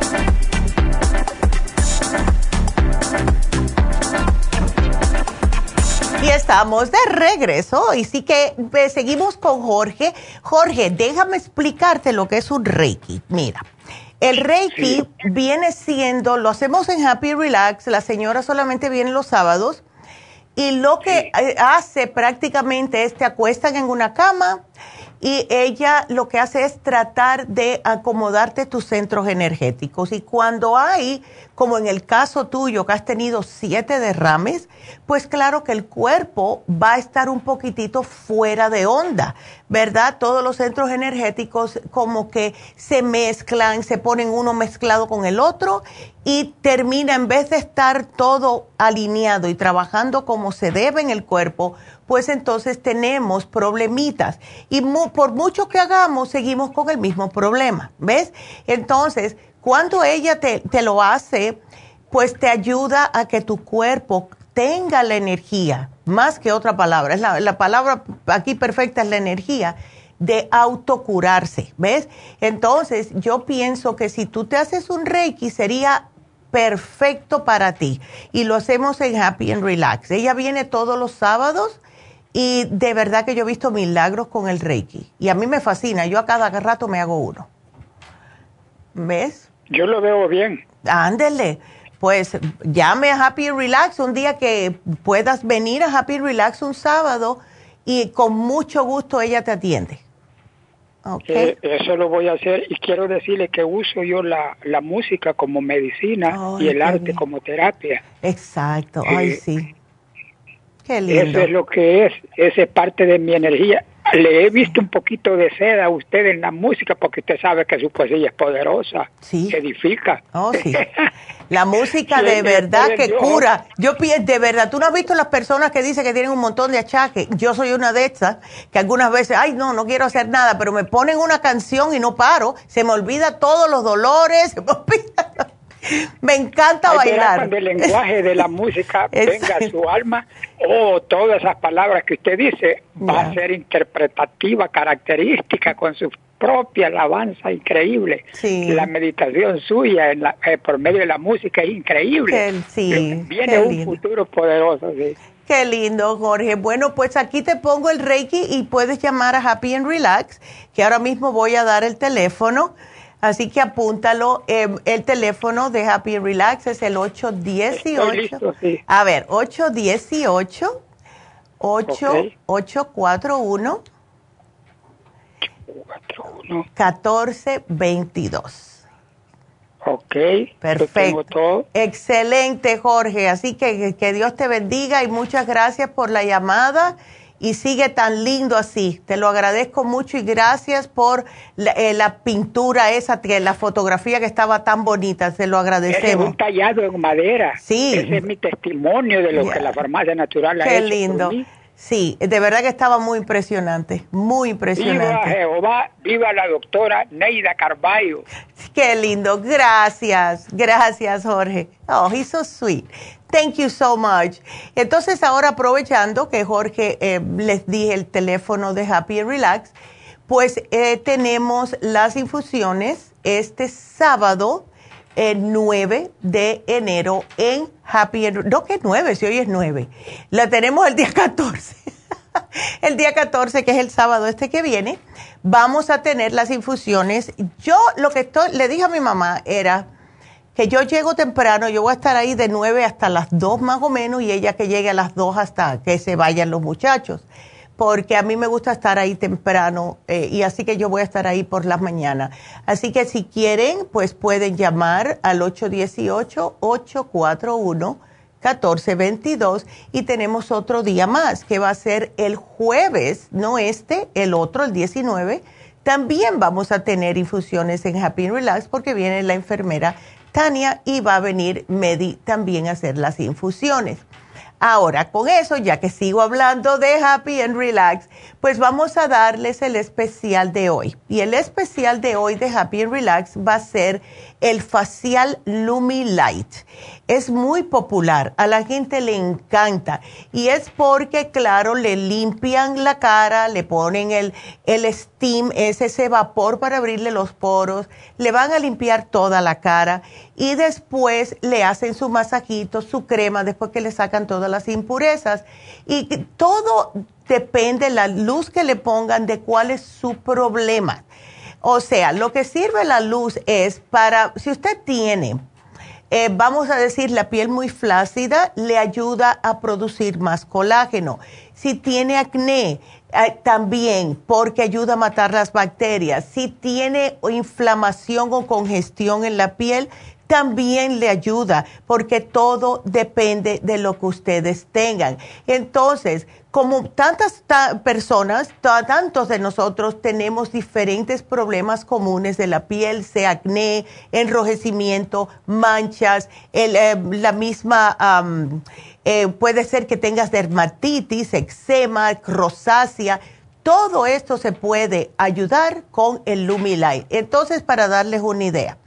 Y estamos de regreso y sí que pues, seguimos con Jorge. Jorge, déjame explicarte lo que es un Reiki. Mira, el Reiki viene siendo, lo hacemos en Happy Relax, la señora solamente viene los sábados y lo que eh, hace prácticamente es te acuestan en una cama y ella lo que hace es tratar de acomodarte tus centros energéticos. Y cuando hay, como en el caso tuyo, que has tenido siete derrames, pues claro que el cuerpo va a estar un poquitito fuera de onda, ¿verdad? Todos los centros energéticos como que se mezclan, se ponen uno mezclado con el otro y termina, en vez de estar todo alineado y trabajando como se debe en el cuerpo, pues entonces tenemos problemitas. Y por mucho que hagamos, seguimos con el mismo problema, ¿ves? Entonces, cuando ella te, lo hace, pues te ayuda a que tu cuerpo tenga la energía, más que otra palabra, es la, la palabra aquí perfecta es la energía de autocurarse, ¿ves? Entonces, yo pienso que si tú te haces un Reiki sería perfecto para ti. Y lo hacemos en Happy and Relax. Ella viene todos los sábados y de verdad que yo he visto milagros con el Reiki. Y a mí me fascina. Yo a cada rato me hago uno. ¿Ves? Yo lo veo bien. Ándele. Pues llame a Happy Relax un día que puedas venir a Happy Relax un sábado y con mucho gusto ella te atiende. Okay. Eh, eso lo voy a hacer y quiero decirle que uso yo la, la música como medicina y el arte como terapia. Exacto, ay sí. Eso es lo que es, esa es parte de mi energía. Le he visto un poquito de seda a usted en la música porque usted sabe que su poesía es poderosa, sí. edifica. Oh, sí. La música de verdad que cura. Yo de verdad, tú no has visto las personas que dicen que tienen un montón de achaques. Yo soy una de esas que algunas veces, ay, no, no quiero hacer nada, pero me ponen una canción y no paro. Se me olvida todos los dolores, se me olvida me encanta bailar. Cuando el lenguaje de la música venga a su alma, o oh, todas esas palabras que usted dice, va a ser interpretativa, característica, con su propia alabanza increíble. La meditación suya en la, eh, por medio de la música es increíble. sí, Viene un futuro poderoso. Sí. Qué lindo, Jorge. Bueno, pues aquí te pongo el Reiki y puedes llamar a Happy and Relax, que ahora mismo voy a dar el teléfono Así que apúntalo. Em, el teléfono de Happy Relax es el 818. A ver, 818 8841 1422. Ok. Perfecto. Excelente, Jorge. Así que que Dios te bendiga y muchas gracias por la llamada y sigue tan lindo así. Te lo agradezco mucho y gracias por la, eh, pintura esa, la fotografía que estaba tan bonita. Se lo agradecemos. Es un tallado en madera. Sí. Ese es mi testimonio de lo que la farmacia natural ha Qué lindo. Sí, de verdad que estaba muy impresionante, muy impresionante. Viva Jehová, viva la doctora Neida Carballo. Qué lindo, gracias, gracias Jorge. Oh, he's so sweet. Thank you so much. Entonces ahora aprovechando que Jorge eh, les dije el teléfono de Happy and Relax, pues eh, tenemos las infusiones este sábado el 9 de enero en Happy and No, que 9, si hoy es 9. La tenemos el día 14. el día 14, que es el sábado este que viene, vamos a tener las infusiones. Yo lo que estoy, le dije a mi mamá era que yo llego temprano, yo voy a estar ahí de 9 hasta las 2 más o menos y ella que llegue a las 2 hasta que se vayan los muchachos porque a mí me gusta estar ahí temprano eh, y así que yo voy a estar ahí por las mañanas. Así que si quieren, pues pueden llamar al 818-841-1422 y tenemos otro día más que va a ser el jueves, no este, el otro, el 19. También vamos a tener infusiones en Happy Relax porque viene la enfermera Tania y va a venir Medi también a hacer las infusiones. Ahora, con eso, ya que sigo hablando de Happy and Relax, pues vamos a darles el especial de hoy. Y el especial de hoy de Happy and Relax va a ser el facial Lumi Light. Es muy popular, a la gente le encanta y es porque, claro, le limpian la cara, le ponen el, el steam, es ese vapor para abrirle los poros, le van a limpiar toda la cara y después le hacen su masajito, su crema, después que le sacan todas las impurezas. Y todo depende de la luz que le pongan, de cuál es su problema. O sea, lo que sirve la luz es para, si usted tiene, eh, vamos a decir, la piel muy flácida, le ayuda a producir más colágeno. Si tiene acné, eh, también porque ayuda a matar las bacterias. Si tiene inflamación o congestión en la piel, también le ayuda porque todo depende de lo que ustedes tengan. Entonces, como tantas personas, tantos de nosotros tenemos diferentes problemas comunes de la piel, sea acné, enrojecimiento, manchas, eh, la misma, eh, puede ser que tengas dermatitis, eczema, rosácea. Todo esto se puede ayudar con el Lumilight. Entonces, para darles una idea,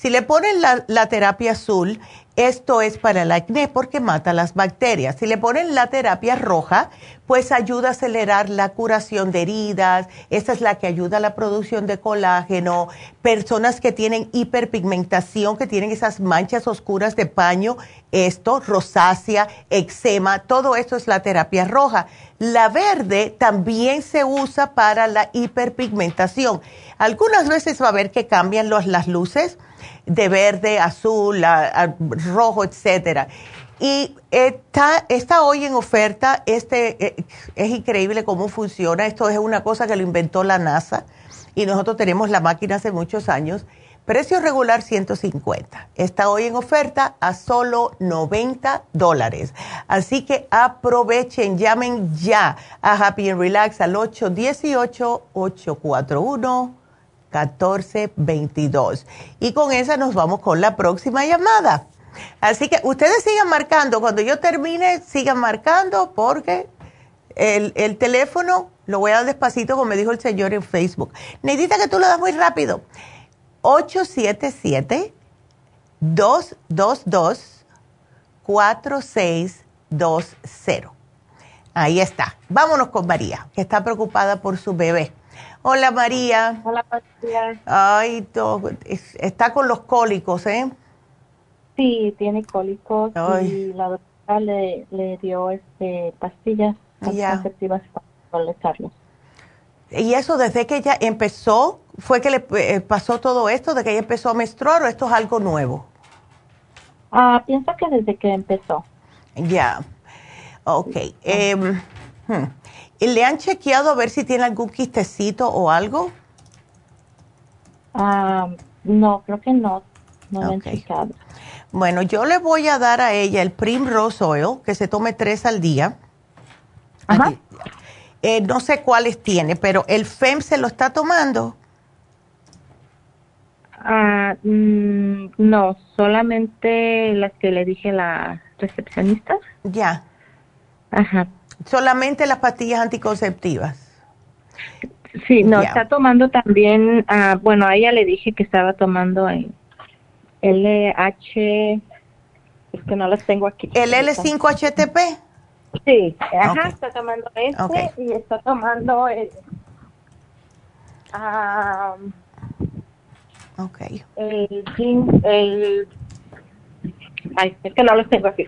si le ponen la, terapia azul, esto es para el acné porque mata las bacterias. Si le ponen la terapia roja, pues ayuda a acelerar la curación de heridas. Esta es la que ayuda a la producción de colágeno. Personas que tienen hiperpigmentación, que tienen esas manchas oscuras de paño, esto, rosácea, eczema, todo esto es la terapia roja. La verde también se usa para la hiperpigmentación. Algunas veces va a ver que cambian las luces de verde, azul, rojo, etcétera. Y está, está hoy en oferta, este eh, es increíble cómo funciona, esto es una cosa que lo inventó la NASA y nosotros tenemos la máquina hace muchos años. Precio regular 150. Está hoy en oferta a solo 90 dólares. Así que aprovechen, llamen ya a Happy and Relax al 818 841 1422. Y con esa nos vamos con la próxima llamada. Así que ustedes sigan marcando. Cuando yo termine, sigan marcando porque el, el teléfono lo voy a dar despacito, como me dijo el señor en Facebook. Necesita que tú lo das muy rápido. 877-222-4620. Ahí está. Vámonos con María, que está preocupada por su bebé. Hola María. Hola María. Ay, está con los cólicos, ¿eh? Sí, tiene cólicos y la doctora le, le dio este pastillas anticonceptivas para controlarlos. ¿Y eso desde que ella empezó, fue que le eh, pasó todo esto, de que ella empezó a menstruar o esto es algo nuevo? Ah, pienso que desde que empezó. Ya, ok. Eh, ¿Le han chequeado a ver si tiene algún quistecito o algo? Ah, no, creo que no. No lo han chequeado. Bueno, yo le voy a dar a ella el Primrose Oil, que se tome tres al día. Eh, no sé cuáles tiene, pero el FEM se lo está tomando. Ah, mm, no, solamente las que le dije la recepcionista. Ya. Ajá. Solamente las pastillas anticonceptivas. Sí, no, está tomando también, ah, bueno, a ella le dije que estaba tomando el LH, es que no las tengo aquí. ¿El L5-HTP? Sí, ajá, está tomando este y está tomando el... Um, ok. El, el Ay, es que no los tengo aquí.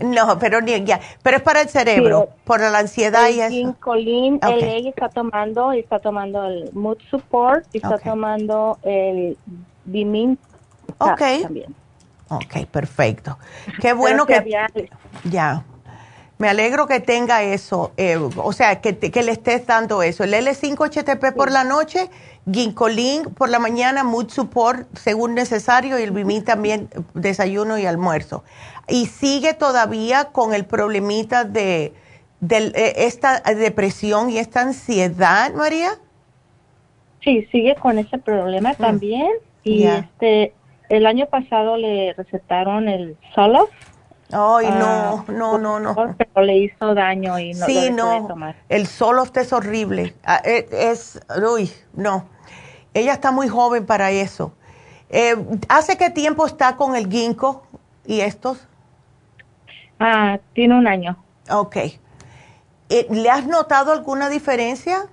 No, pero ni ya. Pero es para el cerebro, por la ansiedad y eso. Colin, okay. está tomando, está tomando el Mood Support, y está tomando el Bimin Ok. También. Ok, perfecto. Qué bueno que... Ya. Me alegro que tenga eso, eh, o sea, que, que, le estés dando eso. El L5-HTP por la noche, Ginkolin por la mañana, Mood Support según necesario y el Bimin también desayuno y almuerzo. ¿Y sigue todavía con el problemita de, eh, esta depresión y esta ansiedad, María? Sí, sigue con ese problema mm. también. Y este, el año pasado le recetaron el Solof Ay, no, ah, no, no, no. Pero le hizo daño y no sí, no. tomar. El Soloft es horrible. Ah, e, es, uy, no. Ella está muy joven para eso. Eh, ¿Hace qué tiempo está con el ginkgo y estos? Ah, tiene un año. Ok. Eh, ¿Le has notado alguna diferencia?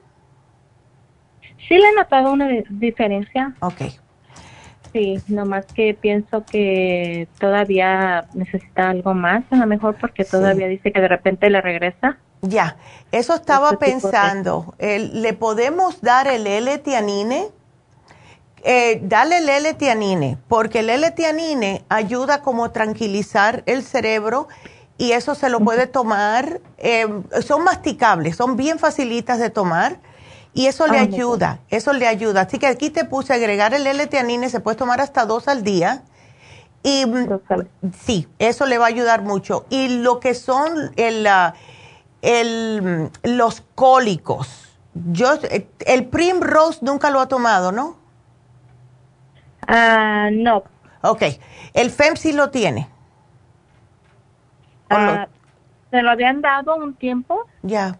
Sí, le he notado una diferencia. Ok. Sí, nomás que pienso que todavía necesita algo más, a lo mejor porque todavía dice que de repente le regresa. Ya, eso estaba pensando. ¿Le podemos dar el L-tianine? Eh, dale el L-tianine, porque el L-tianine ayuda como a tranquilizar el cerebro y eso se lo puede tomar. Eh, son masticables, son bien facilitas de tomar y eso le ayuda, eso le ayuda. Así que aquí te puse agregar el L-teanine, se puede tomar hasta dos al día. Y mm, sí, eso le va a ayudar mucho. Y lo que son el, ah, el, los cólicos. Yo, eh, el Primrose nunca lo ha tomado, ¿no? Ah, no. Ok. El FEM sí lo tiene. Ah, ¿Se lo habían dado un tiempo? Ya.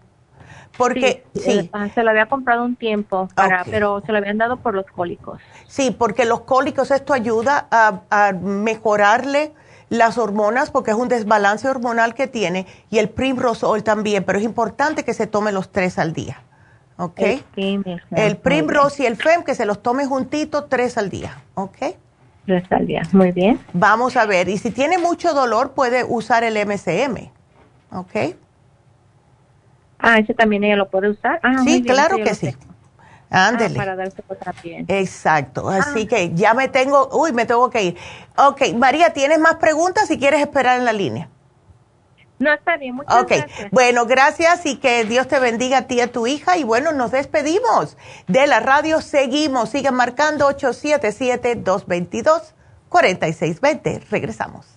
Porque sí, se lo había comprado un tiempo, para, pero se lo habían dado por los cólicos. Sí, porque los cólicos esto ayuda a, mejorarle las hormonas porque es un desbalance hormonal que tiene y el Primrose también, pero es importante que se tome los tres al día. ¿Ok? El, Primrose y el FEM que se los tome juntito tres al día. ¿Ok? Tres al día, muy bien. Vamos a ver, y si tiene mucho dolor puede usar el MCM. ¿Ok? Ah, ese también ella lo puede usar. Ah, sí, claro que sí. Ándele. Ah, para darse también. Exacto. Así ah. que ya me tengo, uy, me tengo que ir. Ok, María, ¿tienes más preguntas si quieres esperar en la línea? No, está bien, muchas okay. gracias. Bueno, gracias y que Dios te bendiga a ti y a tu hija. Y bueno, nos despedimos de la radio. Seguimos, sigan marcando 877-222-4620. Regresamos.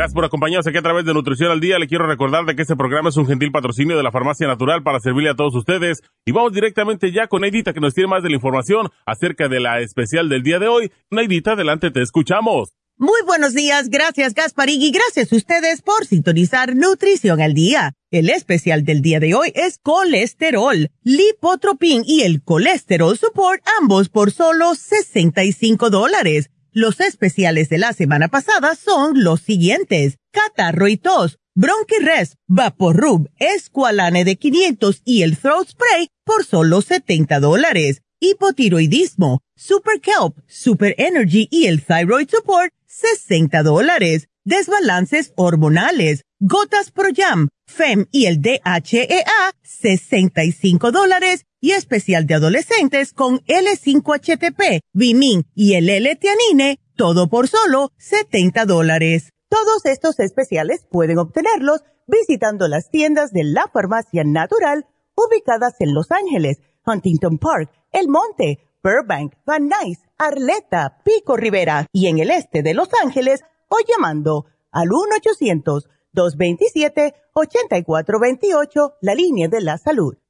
Gracias por acompañarnos aquí a través de Nutrición al Día. Le quiero recordar de que este programa es un gentil patrocinio de la Farmacia Natural para servirle a todos ustedes. Y vamos directamente ya con Neidita que nos tiene más de la información acerca de la especial del día de hoy. Neidita, adelante, te escuchamos. Muy buenos días, gracias Gasparig y gracias a ustedes por sintonizar Nutrición al Día. El especial del día de hoy es colesterol, lipotropin y el colesterol support, ambos por solo 65 dólares. Los especiales de la semana pasada son los siguientes. Catarro y tos, Bronchirest, Vaporub, Esqualane de 500 y el Throat Spray por solo 70 dólares. Hipotiroidismo, Super Kelp, Super Energy y el Thyroid Support, 60 dólares. Desbalances hormonales, Gotas Pro Jam, FEM y el DHEA, 65 dólares y especial de adolescentes con L5HTP, Vimin y el L-Tianine, todo por solo 70 dólares. Todos estos especiales pueden obtenerlos visitando las tiendas de la farmacia natural ubicadas en Los Ángeles, Huntington Park, El Monte, Burbank, Van Nuys, Arleta, Pico Rivera y en el este de Los Ángeles o llamando al 1-800-227-8428, la línea de la salud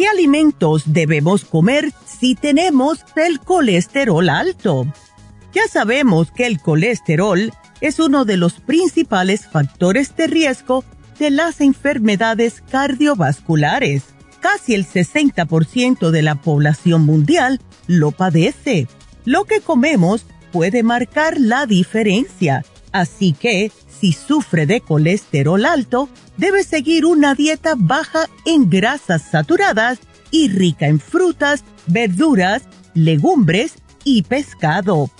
¿Qué alimentos debemos comer si tenemos el colesterol alto? Ya sabemos que el colesterol es uno de los principales factores de riesgo de las enfermedades cardiovasculares. Casi el 60% de la población mundial lo padece. Lo que comemos puede marcar la diferencia. Así que, si sufre de colesterol alto, debe seguir una dieta baja en grasas saturadas y rica en frutas, verduras, legumbres y pescado.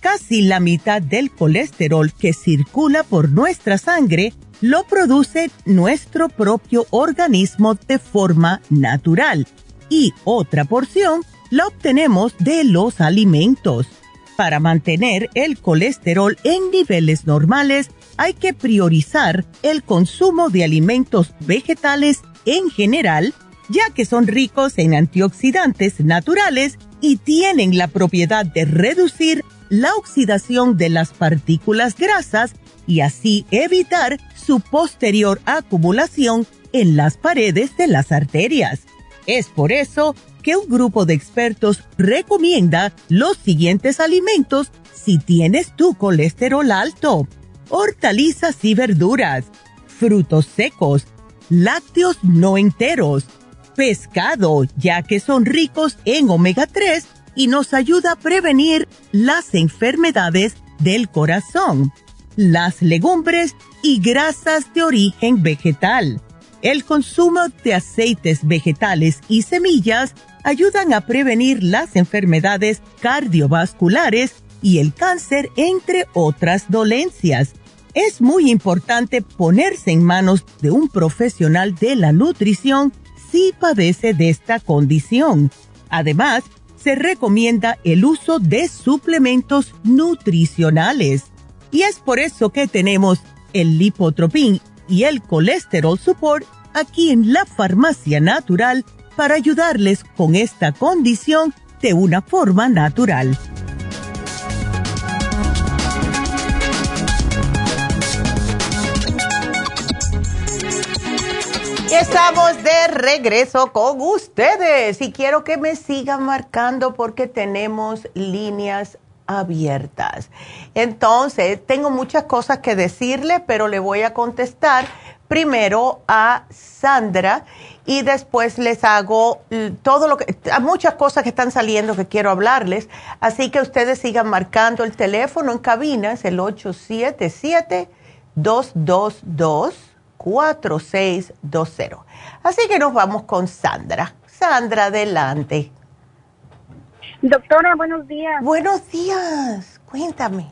Casi la mitad del colesterol que circula por nuestra sangre lo produce nuestro propio organismo de forma natural y otra porción la obtenemos de los alimentos. Para mantener el colesterol en niveles normales, hay que priorizar el consumo de alimentos vegetales en general, ya que son ricos en antioxidantes naturales y tienen la propiedad de reducir la oxidación de las partículas grasas y así evitar su posterior acumulación en las paredes de las arterias. Es por eso que un grupo de expertos recomienda los siguientes alimentos si tienes tu colesterol alto. Hortalizas y verduras, frutos secos, lácteos no enteros, pescado, ya que son ricos en omega 3 y nos ayuda a prevenir las enfermedades del corazón, las legumbres y grasas de origen vegetal. El consumo de aceites vegetales y semillas ayudan a prevenir las enfermedades cardiovasculares y el cáncer, entre otras dolencias. Es muy importante ponerse en manos de un profesional de la nutrición si padece de esta condición. Además, se recomienda el uso de suplementos nutricionales. Y es por eso que tenemos el lipotropín y el colesterol support aquí en la farmacia natural para ayudarles con esta condición de una forma natural. Estamos de regreso con ustedes y quiero que me sigan marcando porque tenemos líneas abiertas. Entonces, tengo muchas cosas que decirle, pero le voy a contestar primero a Sandra y después les hago todo lo que, muchas cosas que están saliendo que quiero hablarles, así que ustedes sigan marcando el teléfono en cabina, es el 877 222 4620. Así que nos vamos con Sandra. Sandra, adelante. Doctora, buenos días. Buenos días, cuéntame.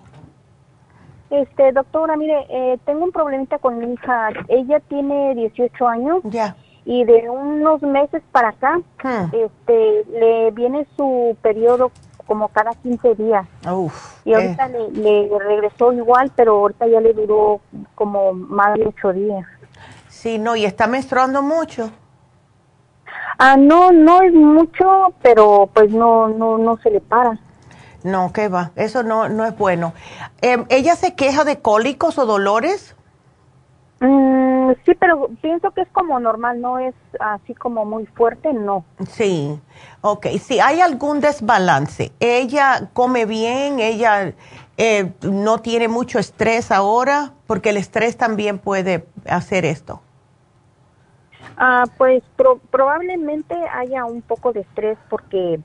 Este, doctora, mire, eh, tengo un problemita con mi hija. Ella tiene 18 años. Ya. Y de unos meses para acá, hmm. este, le viene su periodo como cada 15 días. y ahorita eh. le, le, regresó igual, pero ahorita ya le duró como más de 8 días. Sí, no, y está menstruando mucho. Ah, no, no es mucho, pero pues no, no, no se le para. No, ¿qué va? Eso no, no es bueno. Em, ¿Ella se queja de cólicos o dolores? Mm, sí, pero pienso que es como normal, no es así como muy fuerte, no. Sí, ok. Si hay algún desbalance, ella come bien, ella eh, no tiene mucho estrés ahora, porque el estrés también puede hacer esto. Ah, pues probablemente haya un poco de estrés porque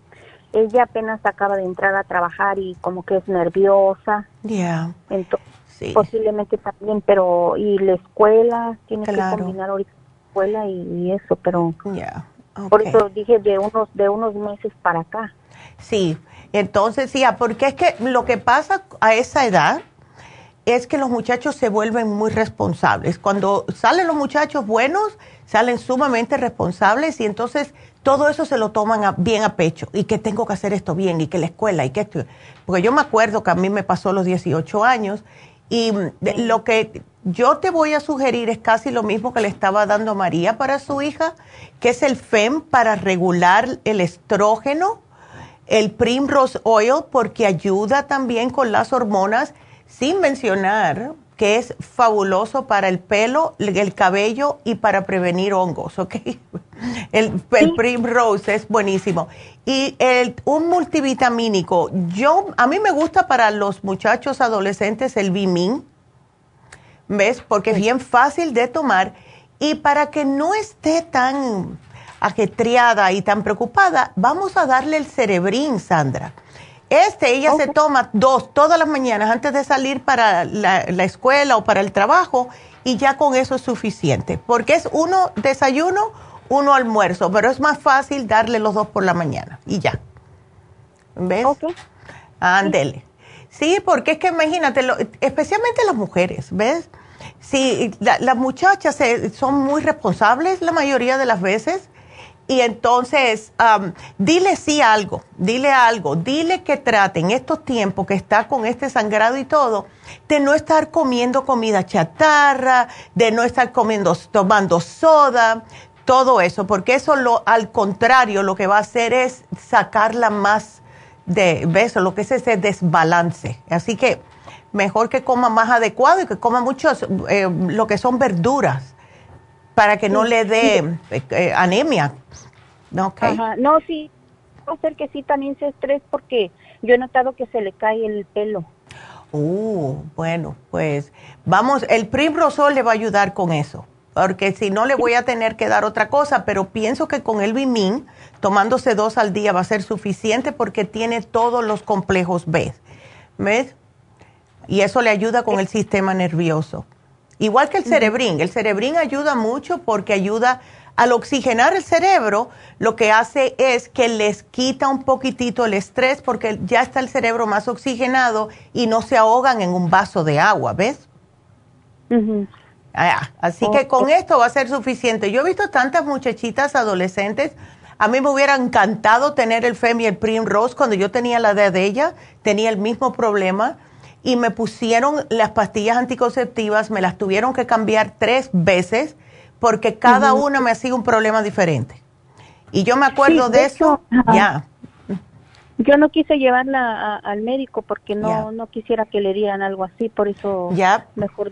ella apenas acaba de entrar a trabajar y como que es nerviosa. Ya. Entonces, posiblemente también, pero y la escuela tiene que combinar ahorita la escuela y, eso, pero ya. por eso dije de unos de unos meses para acá. Sí, entonces sí, ah, porque es que lo que pasa a esa edad es que los muchachos se vuelven muy responsables. Cuando salen los muchachos buenos, salen sumamente responsables y entonces todo eso se lo toman bien a pecho y que tengo que hacer esto bien y que la escuela y que esto. Porque yo me acuerdo que a mí me pasó los 18 años y lo que yo te voy a sugerir es casi lo mismo que le estaba dando María para su hija, que es el FEM para regular el estrógeno, el Primrose Oil porque ayuda también con las hormonas sin mencionar que es fabuloso para el pelo, el cabello y para prevenir hongos, ¿ok? El, el Primrose es buenísimo. Y el, un multivitamínico, yo, a mí me gusta para los muchachos adolescentes el Bimin, ¿ves? Porque es bien fácil de tomar y para que no esté tan ajetreada y tan preocupada, vamos a darle el cerebrín, Sandra este, ella se toma dos todas las mañanas antes de salir para la, escuela o para el trabajo y ya con eso es suficiente, porque es uno desayuno, uno almuerzo, pero es más fácil darle los dos por la mañana y ya. ¿Ves? Ok. Ándele. Sí. porque es que imagínate, especialmente las mujeres, ¿ves? Si las muchachas son muy responsables la mayoría de las veces y entonces, dile sí algo, dile algo, dile que trate en estos tiempos que está con este sangrado y todo, de no estar comiendo comida chatarra, de no estar comiendo, tomando soda, todo eso, porque eso lo, al contrario lo que va a hacer es sacarla más de, beso, lo que es ese desbalance. Así que mejor que coma más adecuado y que coma muchos, eh, lo que son verduras, para que no le dé eh, eh, anemia. Okay. No, sí, puede ser que sí también se estrés porque yo he notado que se le cae el pelo. Uh, bueno, pues vamos, el Primrosol le va a ayudar con eso, porque si no le voy a tener que dar otra cosa, pero pienso que con el Bimin, tomándose dos al día va a ser suficiente porque tiene todos los complejos B, ¿ves? Y eso le ayuda con el sistema nervioso. Igual que el cerebrín, el cerebrín ayuda mucho porque ayuda al oxigenar el cerebro, lo que hace es que les quita un poquitito el estrés porque ya está el cerebro más oxigenado y no se ahogan en un vaso de agua, ¿ves? Ah, así que con esto va a ser suficiente. Yo he visto tantas muchachitas adolescentes. A mí me hubiera encantado tener el Femi y el Primrose cuando yo tenía la edad de ella, tenía el mismo problema y me pusieron las pastillas anticonceptivas, me las tuvieron que cambiar tres veces porque cada una me hacía un problema diferente. Y yo me acuerdo de, eso, ya. Yo no quise llevarla al médico porque no, no quisiera que le dieran algo así, por eso ya. mejor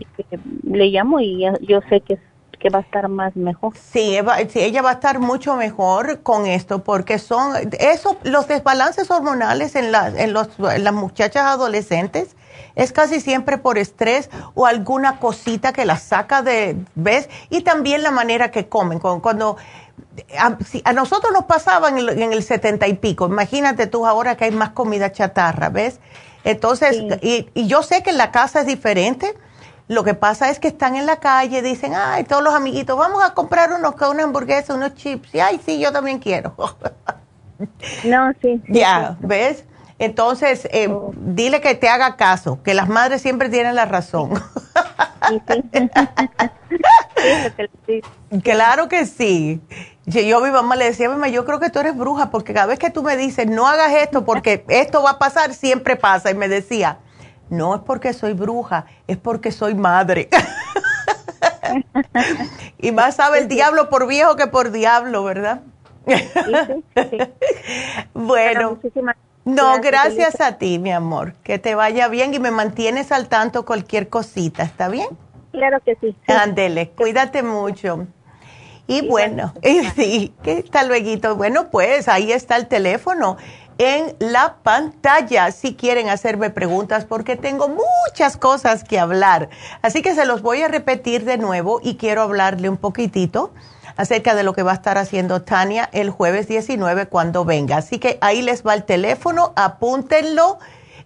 le llamo y yo sé que, que va a estar más mejor. Sí, sí, ella va a estar mucho mejor con esto porque son, eso, los desbalances hormonales en, la, en, los, en las muchachas adolescentes es casi siempre por estrés o alguna cosita que la saca de, ¿ves? Y también la manera que comen. Cuando a, nosotros nos pasaba en el, setenta y pico, imagínate tú ahora que hay más comida chatarra, ¿ves? Entonces, y, yo sé que en la casa es diferente. Lo que pasa es que están en la calle, dicen, ay, todos los amiguitos, vamos a comprar unos, una hamburguesa, unos chips. Y, ay, sí, yo también quiero. no, sí. Ya, ¿ves? Entonces, eh, oh. dile que te haga caso, que las madres siempre tienen la razón. claro que sí. Yo a mi mamá le decía, mamá, yo creo que tú eres bruja, porque cada vez que tú me dices, no hagas esto porque esto va a pasar, siempre pasa. Y me decía, no es porque soy bruja, es porque soy madre. y más sabe el diablo por viejo que por diablo, ¿verdad? bueno. No, gracias a ti, mi amor. Que te vaya bien y me mantienes al tanto cualquier cosita, ¿está bien? Claro que sí. Ándele, cuídate mucho. Y bueno, sí, ¿qué tal luego? Bueno, pues ahí está el teléfono en la pantalla si quieren hacerme preguntas porque tengo muchas cosas que hablar. Así que se los voy a repetir de nuevo y quiero hablarle un poquitito acerca de lo que va a estar haciendo Tania el jueves 19 cuando venga. Así que ahí les va el teléfono, apúntenlo,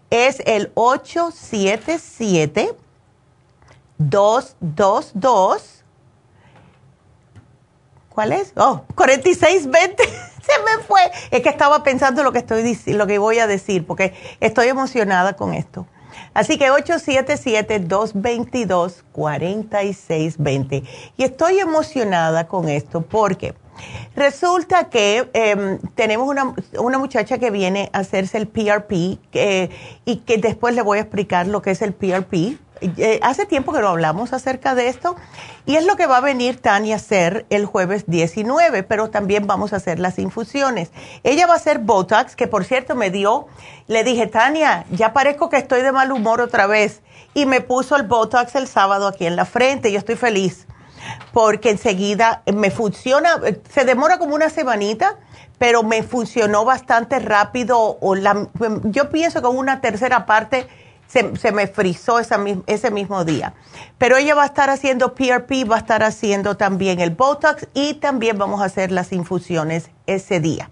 es el 877 222 ¿Cuál es? Oh, 4620. Se me fue. Es que estaba pensando lo que estoy lo que voy a decir porque estoy emocionada con esto. Así que 877-222-4620. Y estoy emocionada con esto porque resulta que em, tenemos una, una, muchacha que viene a hacerse el PRP y que después le voy a explicar lo que es el PRP eh, hace tiempo que no hablamos acerca de esto y es lo que va a venir Tania a hacer el jueves 19, pero también vamos a hacer las infusiones. Ella va a hacer Botox, que por cierto me dio, le dije, Tania, ya parezco que estoy de mal humor otra vez y me puso el Botox el sábado aquí en la frente, yo estoy feliz porque enseguida me funciona, se demora como una semanita, pero me funcionó bastante rápido. O la, yo pienso que una tercera parte se, me frizó ese mismo día. Pero ella va a estar haciendo PRP, va a estar haciendo también el Botox y también vamos a hacer las infusiones ese día.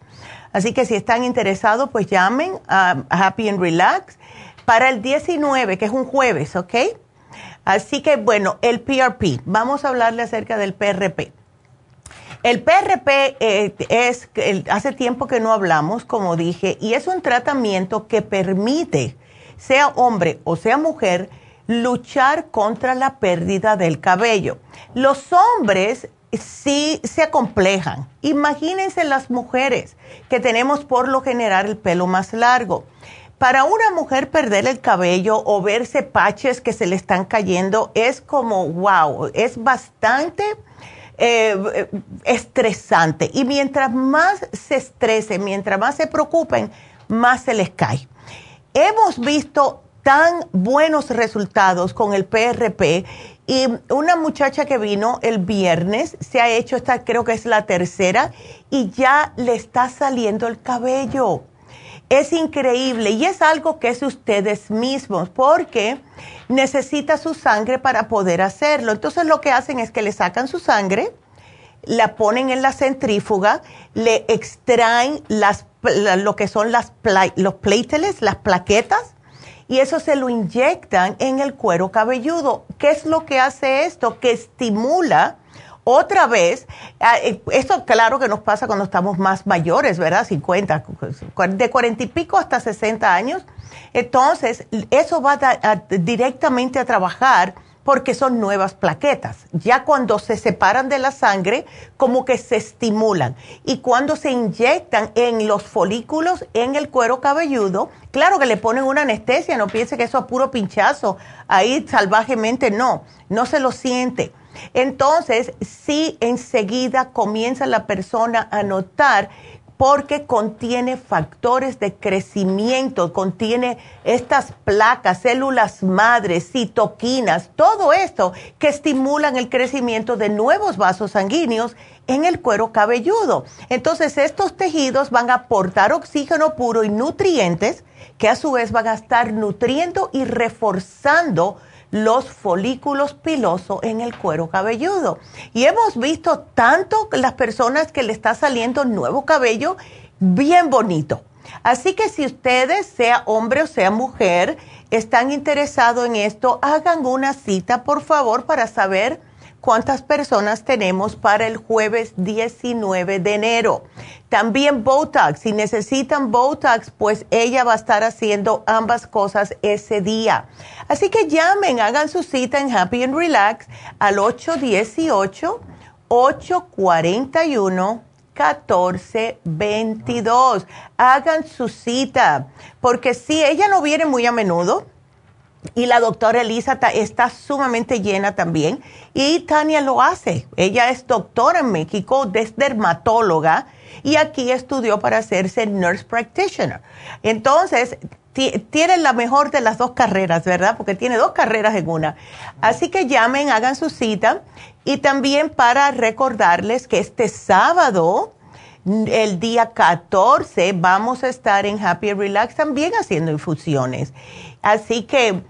Así que si están interesados, pues llamen a Happy and Relax para el 19, que es un jueves, ¿ok? Así que bueno, el PRP, vamos a hablarle acerca del PRP. El PRP eh, es, hace tiempo que no hablamos, como dije, y es un tratamiento que permite sea hombre o sea mujer, luchar contra la pérdida del cabello. Los hombres sí se acomplejan. Imagínense las mujeres que tenemos por lo general el pelo más largo. Para una mujer perder el cabello o verse paches que se le están cayendo es como, wow, es bastante eh, estresante. Y mientras más se estresen, mientras más se preocupen, más se les cae. Hemos visto tan buenos resultados con el PRP y una muchacha que vino el viernes se ha hecho esta, creo que es la tercera, y ya le está saliendo el cabello. Es increíble y es algo que es ustedes mismos porque necesita su sangre para poder hacerlo. Entonces lo que hacen es que le sacan su sangre, la ponen en la centrífuga, le extraen las, lo que son las, los platelets, las plaquetas, y eso se lo inyectan en el cuero cabelludo. ¿Qué es lo que hace esto? Que estimula otra vez, ah, eh, esto claro que nos pasa cuando estamos más mayores, ¿verdad? 50, de 40 y pico hasta 60 años. Entonces, eso va directamente a trabajar porque son nuevas plaquetas. Ya cuando se separan de la sangre, como que se estimulan. Y cuando se inyectan en los folículos, en el cuero cabelludo, claro que le ponen una anestesia, no piense que eso es puro pinchazo, ahí salvajemente no, no se lo siente. Entonces, sí, enseguida comienza la persona a notar porque contiene factores de crecimiento, contiene estas placas, células madres, citoquinas, todo esto que estimulan el crecimiento de nuevos vasos sanguíneos en el cuero cabelludo. Entonces, estos tejidos van a aportar oxígeno puro y nutrientes que a su vez van a estar nutriendo y reforzando los folículos pilosos en el cuero cabelludo. Y hemos visto tanto las personas que le está saliendo nuevo cabello bien bonito. Así que si ustedes, sea hombre o sea mujer, están interesados en esto, hagan una cita, por favor, para saber cuántas personas tenemos para el jueves 19 de enero. También Botox, si necesitan Botox, pues ella va a estar haciendo ambas cosas ese día. Así que llamen, hagan su cita en Happy and Relax al 818-841. 1422. Hagan su cita, porque si ella no viene muy a menudo, y la doctora Elisa está sumamente llena también. Y Tania lo hace. Ella es doctora en México, es dermatóloga y aquí estudió para hacerse nurse practitioner. Entonces, tiene la mejor de las dos carreras, ¿verdad? Porque tiene dos carreras en una. Así que llamen, hagan su cita. Y también para recordarles que este sábado, el día 14, vamos a estar en Happy Relax también haciendo infusiones. Así que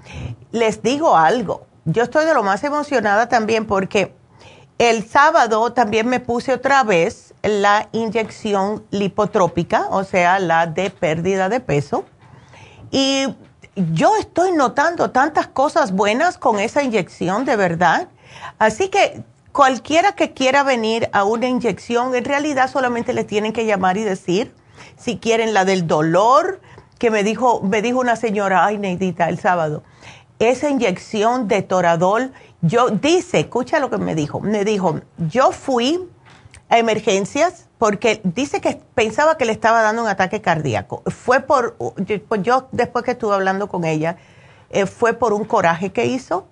les digo algo, yo estoy de lo más emocionada también porque el sábado también me puse otra vez la inyección lipotrópica, o sea, la de pérdida de peso. Y yo estoy notando tantas cosas buenas con esa inyección, de verdad. Así que cualquiera que quiera venir a una inyección, en realidad solamente le tienen que llamar y decir si quieren la del dolor, que me dijo, me dijo una señora, ay Neidita, el sábado, esa inyección de toradol, yo dice, escucha lo que me dijo, me dijo, yo fui a emergencias porque dice que pensaba que le estaba dando un ataque cardíaco. Fue por, yo después que estuve hablando con ella, eh, fue por un coraje que hizo,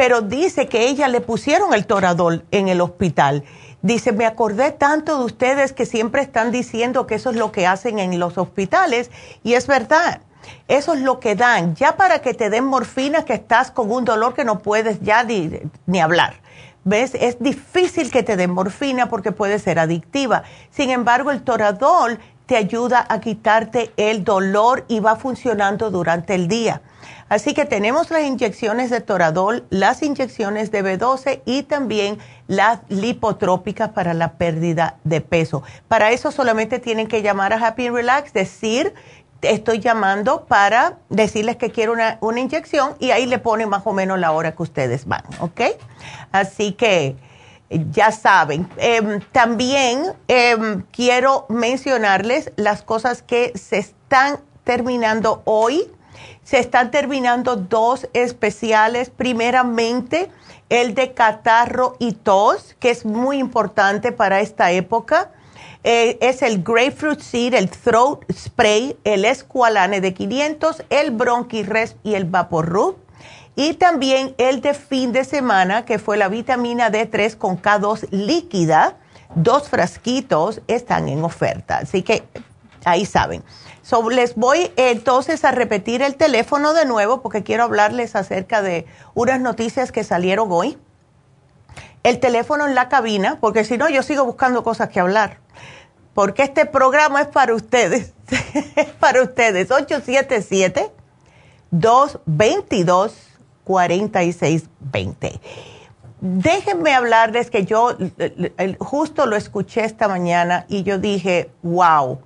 pero dice que ella le pusieron el toradol en el hospital Dice, me acordé tanto de ustedes que siempre están diciendo que eso es lo que hacen en los hospitales y es verdad. Eso es lo que dan, ya para que te den morfina que estás con un dolor que no puedes ya ni, ni hablar. ¿Ves? Es difícil que te den morfina porque puede ser adictiva. Sin embargo, el toradol te ayuda a quitarte el dolor y va funcionando durante el día. Así que tenemos las inyecciones de Toradol, las inyecciones de B12 y también las lipotrópicas para la pérdida de peso. Para eso solamente tienen que llamar a Happy Relax, decir, estoy llamando para decirles que quiero una, inyección y ahí le ponen más o menos la hora que ustedes van, ¿ok? Así que ya saben. Em, también em, quiero mencionarles las cosas que se están terminando hoy se están terminando dos especiales. Primeramente, el de catarro y tos, que es muy importante para esta época. Eh, es el Grapefruit Seed, el Throat Spray, el Esqualane de 500, el Bronchi y el Vaporub. Y también el de fin de semana, que fue la vitamina D3 con K2 líquida, dos frasquitos están en oferta. Así que ahí saben. Les voy entonces a repetir el teléfono de nuevo porque quiero hablarles acerca de unas noticias que salieron hoy. El teléfono en la cabina, porque si no yo sigo buscando cosas que hablar. Porque este programa es para ustedes. es para ustedes. 877-222-4620. Déjenme hablarles que yo justo lo escuché esta mañana y yo dije, wow.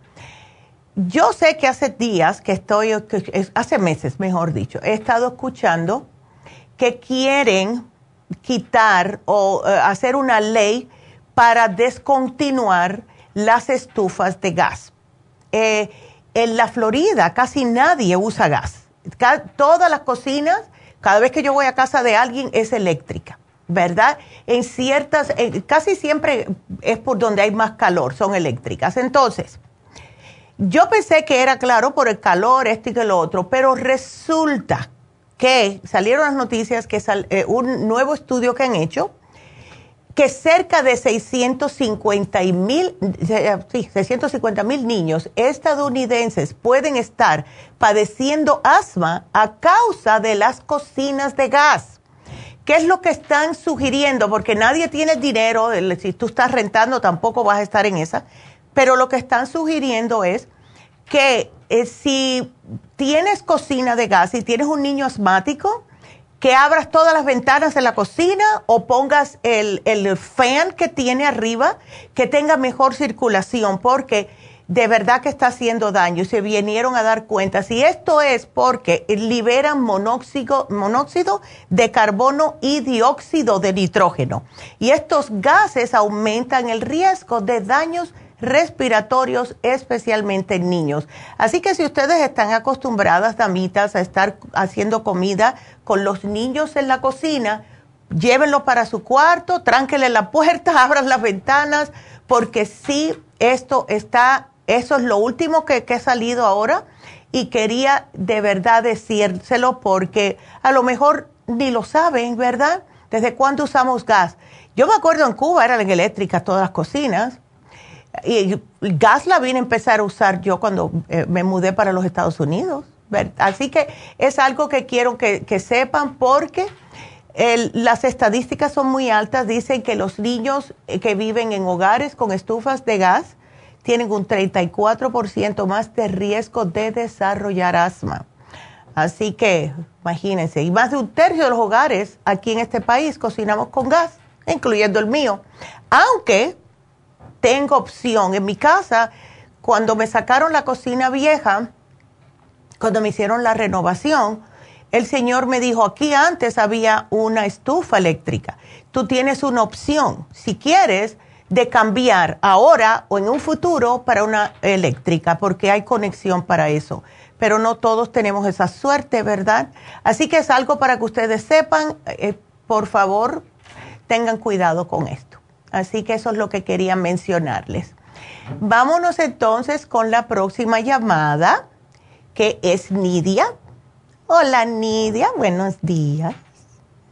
Yo sé que hace días que estoy, hace meses, mejor dicho, he estado escuchando que quieren quitar o eh, hacer una ley para descontinuar las estufas de gas. Eh, en la Florida casi nadie usa gas. todas las cocinas, cada vez que yo voy a casa de alguien, es eléctrica. ¿verdad? En ciertas, casi siempre es por donde hay más calor, son eléctricas. Entonces, yo pensé que era claro por el calor, este y que lo otro, pero resulta que salieron las noticias que eh, un nuevo estudio que han hecho, que cerca de 650 mil sí, 650 mil niños estadounidenses pueden estar padeciendo asma a causa de las cocinas de gas. ¿Qué es lo que están sugiriendo? Porque nadie tiene dinero, si tú estás rentando tampoco vas a estar en esa, pero lo que están sugiriendo es que eh, si tienes cocina de gas y tienes un niño asmático, que abras todas las ventanas de la cocina o pongas el, el fan que tiene arriba, que tenga mejor circulación, porque de verdad que está haciendo daño y se vinieron a dar cuenta. Si esto es porque liberan monóxido, monóxido de carbono y dióxido de nitrógeno. Y estos gases aumentan el riesgo de daños respiratorios, especialmente en niños. Así que si ustedes están acostumbradas, damitas, a estar haciendo comida con los niños en la cocina, llévenlo para su cuarto, tránquele la puerta, abran las ventanas, porque sí, esto está eso es lo último que, ha salido ahora y quería de verdad decírselo porque a lo mejor ni lo saben, ¿verdad? ¿Desde cuándo usamos gas? Yo me acuerdo en Cuba eran eléctricas todas las cocinas y gas la vine a empezar a usar yo cuando eh, me mudé para los Estados Unidos. Así que es algo que quiero que, sepan porque las estadísticas son muy altas. Dicen que los niños eh, que viven en hogares con estufas de gas, tienen un 34% más de riesgo de desarrollar asma. Así que imagínense, y más de un tercio de los hogares aquí en este país cocinamos con gas, incluyendo el mío. Aunque tengo opción en mi casa, cuando me sacaron la cocina vieja, cuando me hicieron la renovación, el señor me dijo, aquí antes había una estufa eléctrica. Tú tienes una opción. Si quieres, de cambiar ahora o en un futuro para una eléctrica, porque hay conexión para eso. Pero no todos tenemos esa suerte, ¿verdad? Así que es algo para que ustedes sepan, eh, por favor, tengan cuidado con esto. Así que eso es lo que quería mencionarles. Vámonos entonces con la próxima llamada, que es Nidia. Hola Nidia, buenos días.